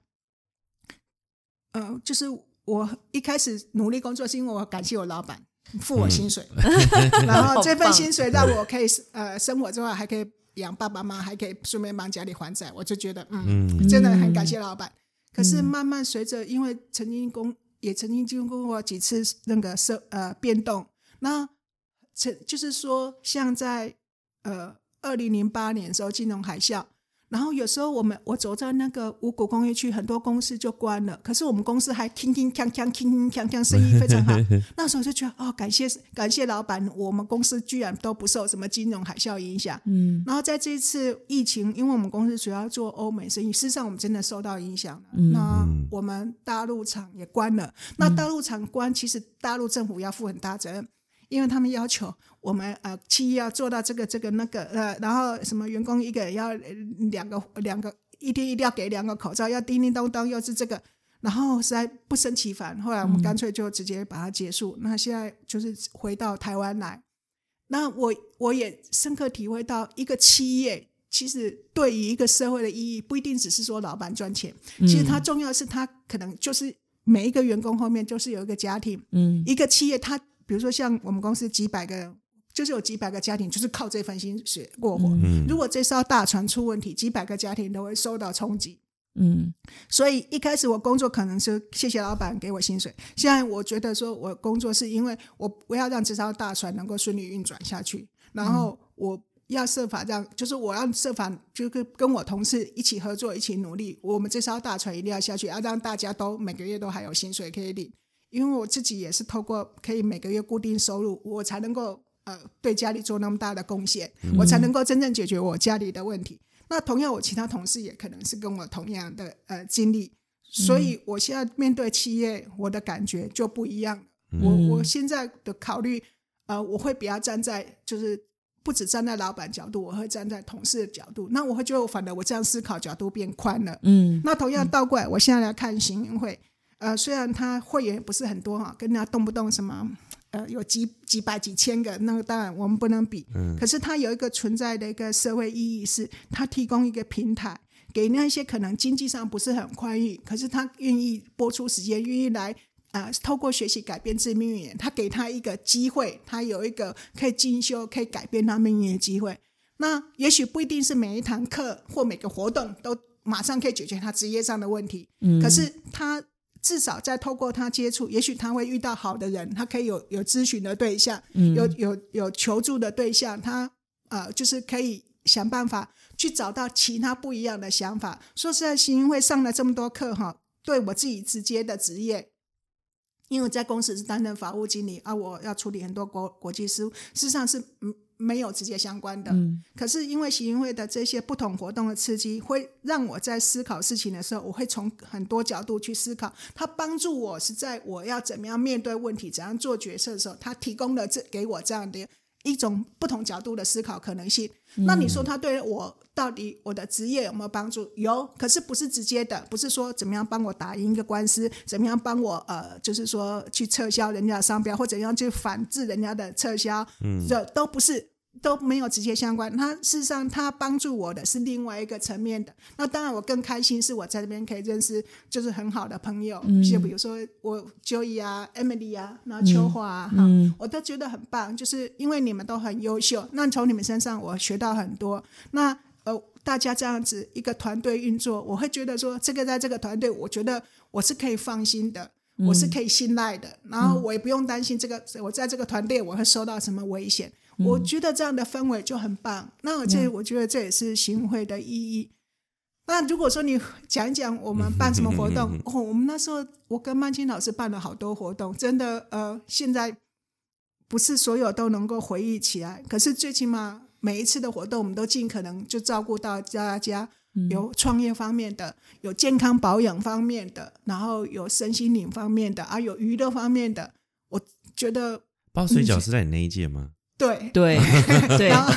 呃，就是我一开始努力工作，是因为我感谢我老板付我薪水，然后这份薪水让我可以呃生活之外，还可以养爸爸妈妈，还可以顺便帮家里还债，我就觉得嗯嗯真的很感谢老板。可是慢慢随着，因为曾经工也曾经经过几次那个社呃变动，那曾就是说，像在呃二零零八年的时候金融海啸，然后有时候我们我走在那个五股工业区，很多公司就关了，可是我们公司还铿铿锵锵、铿铿锵锵，生意非常好。那时候就觉得哦，感谢感谢老板，我们公司居然都不受什么金融海啸影响。嗯然后在这一次疫情，因为我们公司主要做欧美生意，事实上我们真的受到影响了。嗯那我们大陆厂也关了。那大陆厂关，其实大陆政府要负很大责任，因为他们要求我们呃企业要做到这个这个那个呃，然后什么员工一个人要呃两个两个一天一定要给两个口罩，要叮叮咚咚，又是这个。然后实在不胜其烦，后来我们干脆就直接把它结束。那现在就是回到台湾来，那我我也深刻体会到，一个企业其实对于一个社会的意义，不一定只是说老板赚钱，其实它重要的是它可能就是每一个员工后面就是有一个家庭，嗯一个企业它比如说像我们公司几百个人，就是有几百个家庭就是靠这份薪水过活。嗯如果这艘大船出问题，几百个家庭都会受到冲击。嗯所以一开始我工作可能是谢谢老板给我薪水，现在我觉得说我工作是因为我我要让这艘大船能够顺利运转下去，然后我要设法让，就是我要设法就是跟我同事一起合作，一起努力，我们这艘大船一定要下去，要让大家都每个月都还有薪水可以领，因为我自己也是透过可以每个月固定收入，我才能够呃对家里做那么大的贡献，我才能够真正解决我家里的问题。那同样，我其他同事也可能是跟我同样的呃经历，所以我现在面对企业，我的感觉就不一样了。我我现在的考虑，呃，我会比较站在就是不只站在老板角度，我会站在同事的角度。那我会觉得，反而我这样思考角度变宽了。嗯那同样倒过来，我现在来看行运会，呃，虽然他会员不是很多哈，跟人家动不动什么。呃，有几几百几千个，那个当然我们不能比。嗯可是它有一个存在的一个社会意义是，它提供一个平台，给那些可能经济上不是很宽裕，可是他愿意播出时间，愿意来呃，透过学习改变自己命运，他给他一个机会，他有一个可以进修、可以改变他命运的机会。那也许不一定是每一堂课或每个活动都马上可以解决他职业上的问题，嗯，可是他至少在透过他接触，也许他会遇到好的人，他可以有有咨询的对象，嗯有有有求助的对象，他呃就是可以想办法去找到其他不一样的想法。说实在，行运会上了这么多课哈，对我自己直接的职业。因为我在公司是担任法务经理啊，我要处理很多国国际事务，事实上是嗯没有直接相关的。嗯可是因为行运会的这些不同活动的刺激，会让我在思考事情的时候，我会从很多角度去思考。它帮助我是在我要怎么样面对问题、怎样做决策的时候，它提供了这给我这样的一种不同角度的思考可能性。那你说它对我到底我的职业有没有帮助？有，可是不是直接的，不是说怎么样帮我打赢一个官司，怎么样帮我呃，就是说去撤销人家的商标，或怎样去反制人家的撤销，嗯，这都不是。都没有直接相关，它事实上他帮助我的是另外一个层面的。那当然，我更开心是我在这边可以认识就是很好的朋友，就比如说我 Joey 啊、Emily 啊，然后秋华啊，哈、我都觉得很棒，就是因为你们都很优秀，那从你们身上我学到很多。那呃，大家这样子一个团队运作，我会觉得说，这个在这个团队，我觉得我是可以放心的。我是可以信赖的，然后我也不用担心这个，我在这个团队我会受到什么危险。我觉得这样的氛围就很棒。那我这我觉得这也是行会的意义。那如果说你讲一讲我们办什么活动哦，我们那时候我跟曼青老师办了好多活动，真的呃，现在不是所有都能够回忆起来，可是最起码每一次的活动，我们都尽可能就照顾到大家。有创业方面的，有健康保养方面的，然后有身心灵方面的，啊，有娱乐方面的。我觉得包水饺是在你那一届吗？对。对 对，然后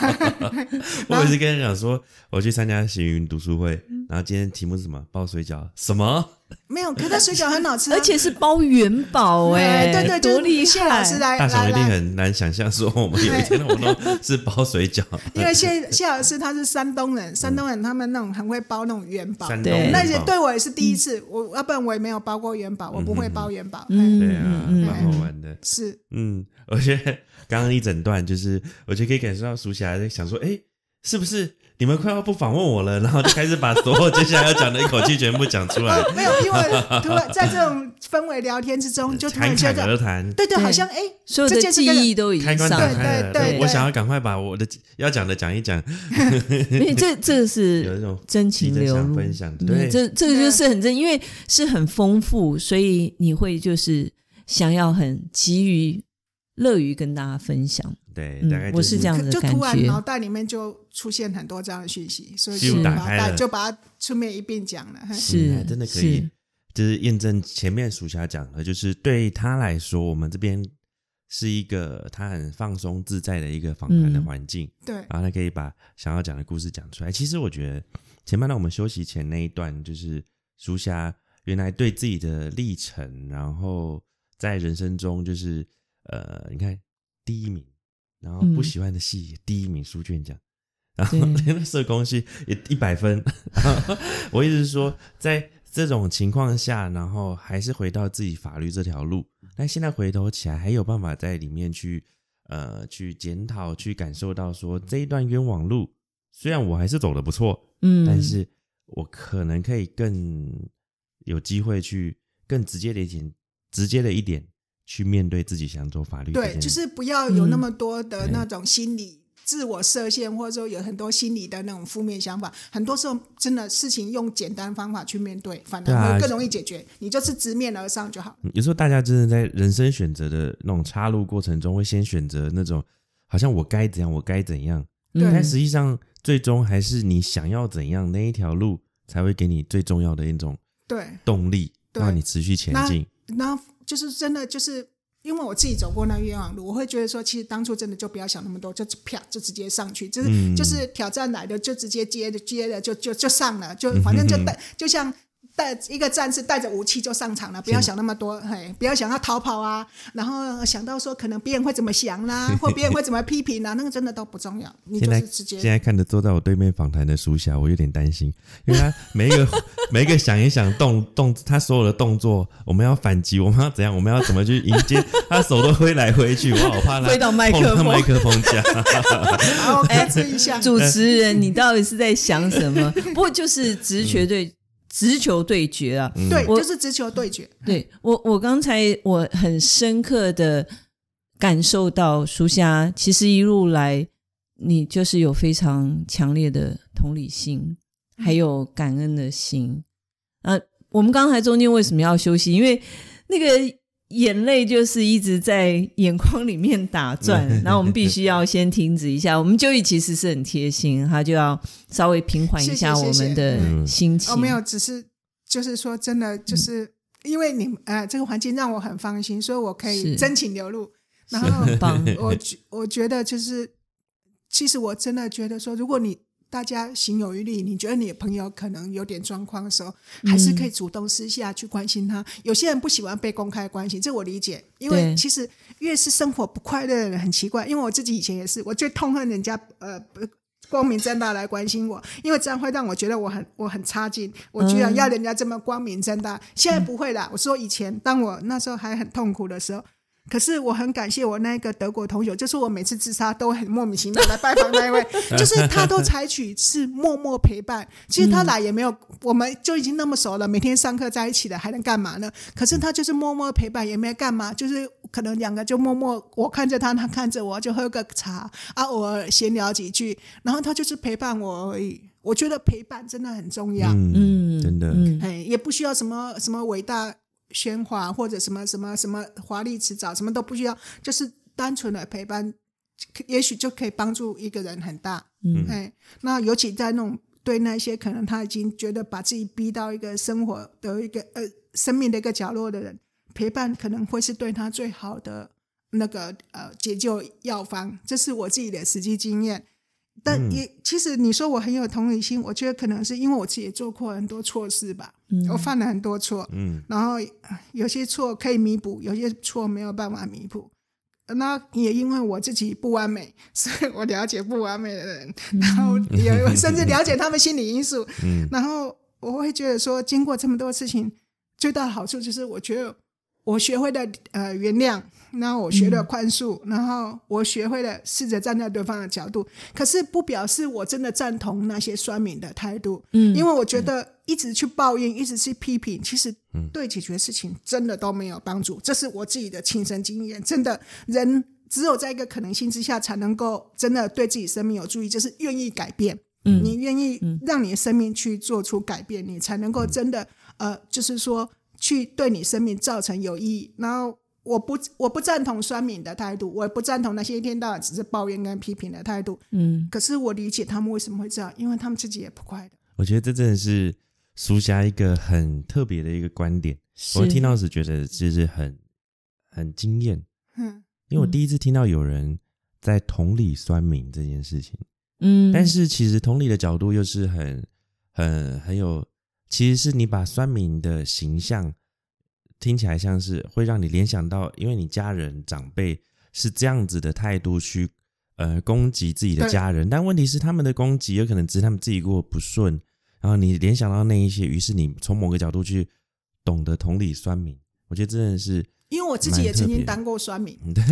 我也是跟人讲说，我去参加行云读书会，然后今天题目是什么？包水饺？什么？没有，可是水饺很好吃啊，而且是包元宝哎，对对，多厉谢老师害！来来大雄一定，很难想象说我们有一天的活动是包水饺。因为谢谢老师他是山东人，山东人他们那种很会包那种元宝，山东对。那也元宝对我也是第一次，我要不然我也没有包过元宝，我不会包元宝，嗯。对啊，嗯蛮好玩的。是。嗯，我觉得刚刚一整段就是，我就可以感受到苏霞在想说，哎，是不是你们快要不访问我了？然后就开始把所有接下来要讲的一口气全部讲出来，哦，没有，因为 突然在这种氛围聊天之中，就突然觉得，而谈。对对，好像哎，所有的记忆都已开关打经上了，开了，对对对我想要赶快把我的要讲的讲一讲，因为这这个有是一种真情流露，分享对，这这个就是很真，因为是很丰富，所以你会就是想要很急于乐于跟大家分享。对，嗯大概就是我这样的就感觉突然脑袋里面就出现很多这样的讯息，所以就就把它出面一并讲了。是嗯真的可以，就是验证前面属下讲的，就是对他来说，我们这边是一个他很放松自在的一个访谈的嗯环境，对，然后他可以把想要讲的故事讲出来。其实我觉得前半段我们休息前那一段，就是属下原来对自己的历程，然后在人生中就是呃，你看第一名，然后不嗯。喜欢的戏也第一名书卷奖。然后对。连社工系也一百分，我意思是说，在这种情况下，然后还是回到自己法律这条路，但现在回头起来，还有办法在里面去呃去检讨、去感受到说这一段冤枉路，虽然我还是走的不错，嗯，但是我可能可以更有机会去更直接的一点，直接的一点去面对自己想走法律对，就是不要有那么嗯多的那种心理。自我设限，或者说有很多心理的那种负面想法，很多时候真的事情用简单方法去面对，反而会更容易解决。你就是直面而上就好。嗯有时候大家真的在人生选择的那种岔路过程中，会先选择那种好像我该怎样，我该怎样，对但实际上最终还是你想要怎样那一条路才会给你最重要的一种对，动力，让你持续前进。然后就是真的就是因为我自己走过那冤枉路，我会觉得说，其实当初真的就不要想那么多，就啪就直接上去，就是、嗯就是挑战来的就直接接着接着就就就上了，就反正就带就像。带一个战士带着武器就上场了，不要想那么多，嘿，不要想要逃跑啊，然后想到说可能别人会怎么想啦、或别人会怎么批评啊，那个真的都不重要，你现在就是直接现在看着坐在我对面访谈的苏霞，我有点担心，因为他每一个每一个想一想动动，他所有的动作，我们要反击，我们要怎样，我们要怎么去迎接，他手都挥来挥去，我好怕他挥到麦克风碰麦克风架。好克制一下。主持人，你到底是在想什么？不过就是直觉对直球对决啊。对，我就是直球对决。对我，我刚才我很深刻的感受到，苏霞其实一路来，你就是有非常强烈的同理心，还有感恩的心。啊，我们刚才中间为什么要休息？因为那个眼泪就是一直在眼眶里面打转，然后我们必须要先停止一下。我们就义其实是很贴心，他就要稍微平缓一下我们的嗯心情。哦，没有，只是就是说，真的就是因为你呃，这个环境让我很放心，所以我可以真情流露。然后。我觉我觉得就是，其实我真的觉得说，如果你大家心有余力，你觉得你的朋友可能有点状况的时候，还是可以主动私下去关心他。有些人不喜欢被公开关心，这我理解，因为其实越是生活不快乐的人很奇怪，因为我自己以前也是，我最痛恨人家呃不光明正大来关心我，因为这样会让我觉得我很我很差劲，我居然要人家这么光明正大。现在不会啦，我说以前当我那时候还很痛苦的时候。可是我很感谢我那个德国同学，就是我每次自杀都很莫名其妙来拜访那一位，就是他都采取是默默陪伴。其实他来也没有，我们就已经那么熟了，每天上课在一起了，还能干嘛呢？可是他就是默默陪伴，也没干嘛，就是可能两个就默默，我看着他，他看着我，就喝个茶啊，偶尔闲聊几句，然后他就是陪伴我而已。我觉得陪伴真的很重要。嗯，真的，嗯哎，也不需要什么什么伟大喧哗或者什么什么什么华丽辞藻，什么都不需要，就是单纯的陪伴，也许就可以帮助一个人很大。嗯哎，那尤其在那种对那些可能他已经觉得把自己逼到一个生活的一个呃生命的一个角落的人，陪伴可能会是对他最好的那个呃解救药方。这是我自己的实际经验。但也、其实你说我很有同理心，我觉得可能是因为我自己也做过很多错事吧，我犯了很多错，嗯。然后呃有些错可以弥补，有些错没有办法弥补。那也因为我自己不完美，所以我了解不完美的人，然后也甚至了解他们心理因素。嗯。然后我会觉得说，经过这么多事情，最大的好处就是，我觉得我学会了呃原谅，然后我学了宽恕，然后我学会了试着站在对方的角度。可是不表示我真的赞同那些酸民的态度，嗯因为我觉得一直去抱怨，一直去批评，其实嗯对解决事情真的都没有帮助。这是我自己的亲身经验，真的人只有在一个可能性之下，才能够真的对自己生命有注意，就是愿意改变。嗯你愿意让你的生命去做出改变，你才能够真的呃，就是说去对你生命造成有意义。然后我不我不赞同酸敏的态度，我也不赞同那些一天到晚只是抱怨跟批评的态度。嗯可是我理解他们为什么会这样，因为他们自己也不快乐。我觉得这真的是苏霞一个很特别的一个观点，我听到时觉得就是很很惊艳，嗯因为我第一次听到有人在同理酸敏这件事情。嗯，但是其实同理的角度又是很很很有，其实是你把酸敏的形象听起来像是会让你联想到，因为你家人长辈是这样子的态度去呃攻击自己的家人，但问题是他们的攻击有可能只是他们自己过得不顺，然后你联想到那一些，于是你从某个角度去懂得同理酸民，我觉得真的是。因为我自己也曾经当过酸民，真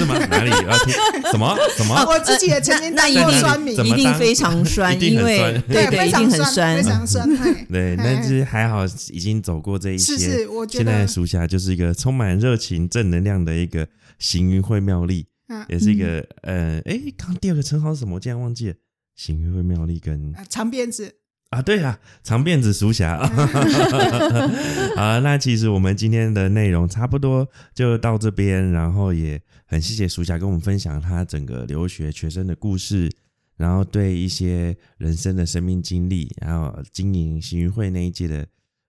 的吗？哪里要听什么什么？我自己也曾经当过酸民怎，么当一定非常酸，因为对对，非常一定很酸，非常酸。对，嘿但是还好已经走过这一些。是是，我觉现在属下就是一个充满热情、正能量的一个行云会妙丽，嗯也是一个呃，哎，刚刚第二个称号是什么？我竟然忘记了。行云会妙丽跟呃长辫子，啊，对啊，长辫子属侠。啊，那其实我们今天的内容差不多就到这边，然后也很谢谢属侠跟我们分享他整个留学学生的故事，然后对一些人生的生命经历，然后经营行运会那一届的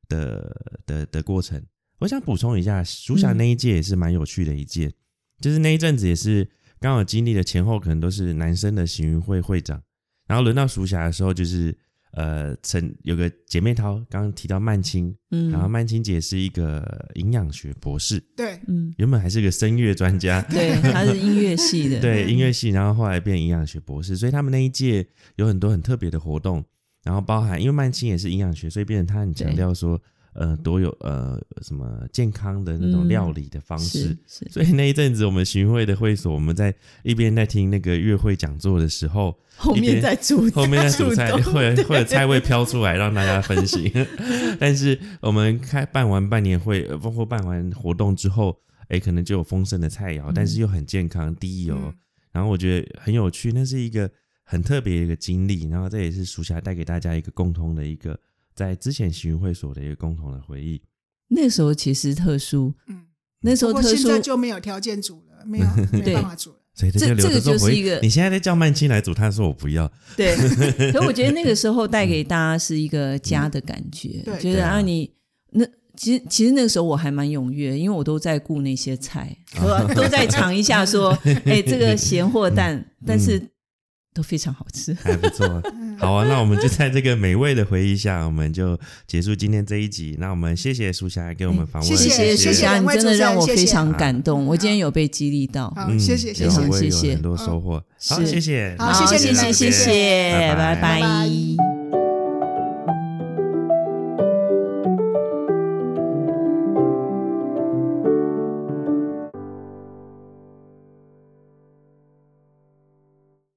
的的的过程。我想补充一下，暑霞那一届也是蛮有趣的一届，就是那一阵子也是刚好经历了前后可能都是男生的行运会会长，然后轮到暑霞的时候，就是呃，曾有个姐妹淘，刚刚提到曼青，嗯，然后曼青姐是一个营养学博士，对，嗯，原本还是个声乐专家，对，她是音乐系的，对音乐系，然后后来变营养学博士，所以他们那一届有很多很特别的活动，然后包含因为曼青也是营养学，所以变成她很强调说，呃，多有呃什么健康的那种嗯料理的方式。是是，所以那一阵子，我们巡会的会所，我们在一边在听那个乐会讲座的时候，后面在煮，后面在煮菜，动或者或者菜味飘出来让大家分析。但是我们开办完半年会，呃包括办完活动之后，哎，可能就有丰盛的菜肴，但是又很健康、低油，嗯然后我觉得很有趣，那是一个很特别的一个经历。然后这也是暑假带给大家一个共通的一个在之前行云会所的一个共同的回忆。那时候其实特殊，嗯，那时候特殊在就没有条件煮了，没有 没办法煮了。所以这个着做回忆。就是一个你现在在叫曼青来煮，他说我不要，对，可我觉得那个时候带给大家是一个家的感觉，对觉得啊你那其实其实那个时候我还蛮踊跃，因为我都在顾那些菜，我都在尝一下说，哎，这个咸或淡，但是都非常好吃。还不错。好啊，那我们就在这个美味的回忆下，我们就结束今天这一集。那我们谢谢苏霞给我们访问，谢谢谢谢。苏霞，你真的让我非常感动，嗯我今天有被激励到。好，嗯谢谢谢谢谢谢。很多收获。好，谢谢，好谢谢谢谢，谢谢，拜拜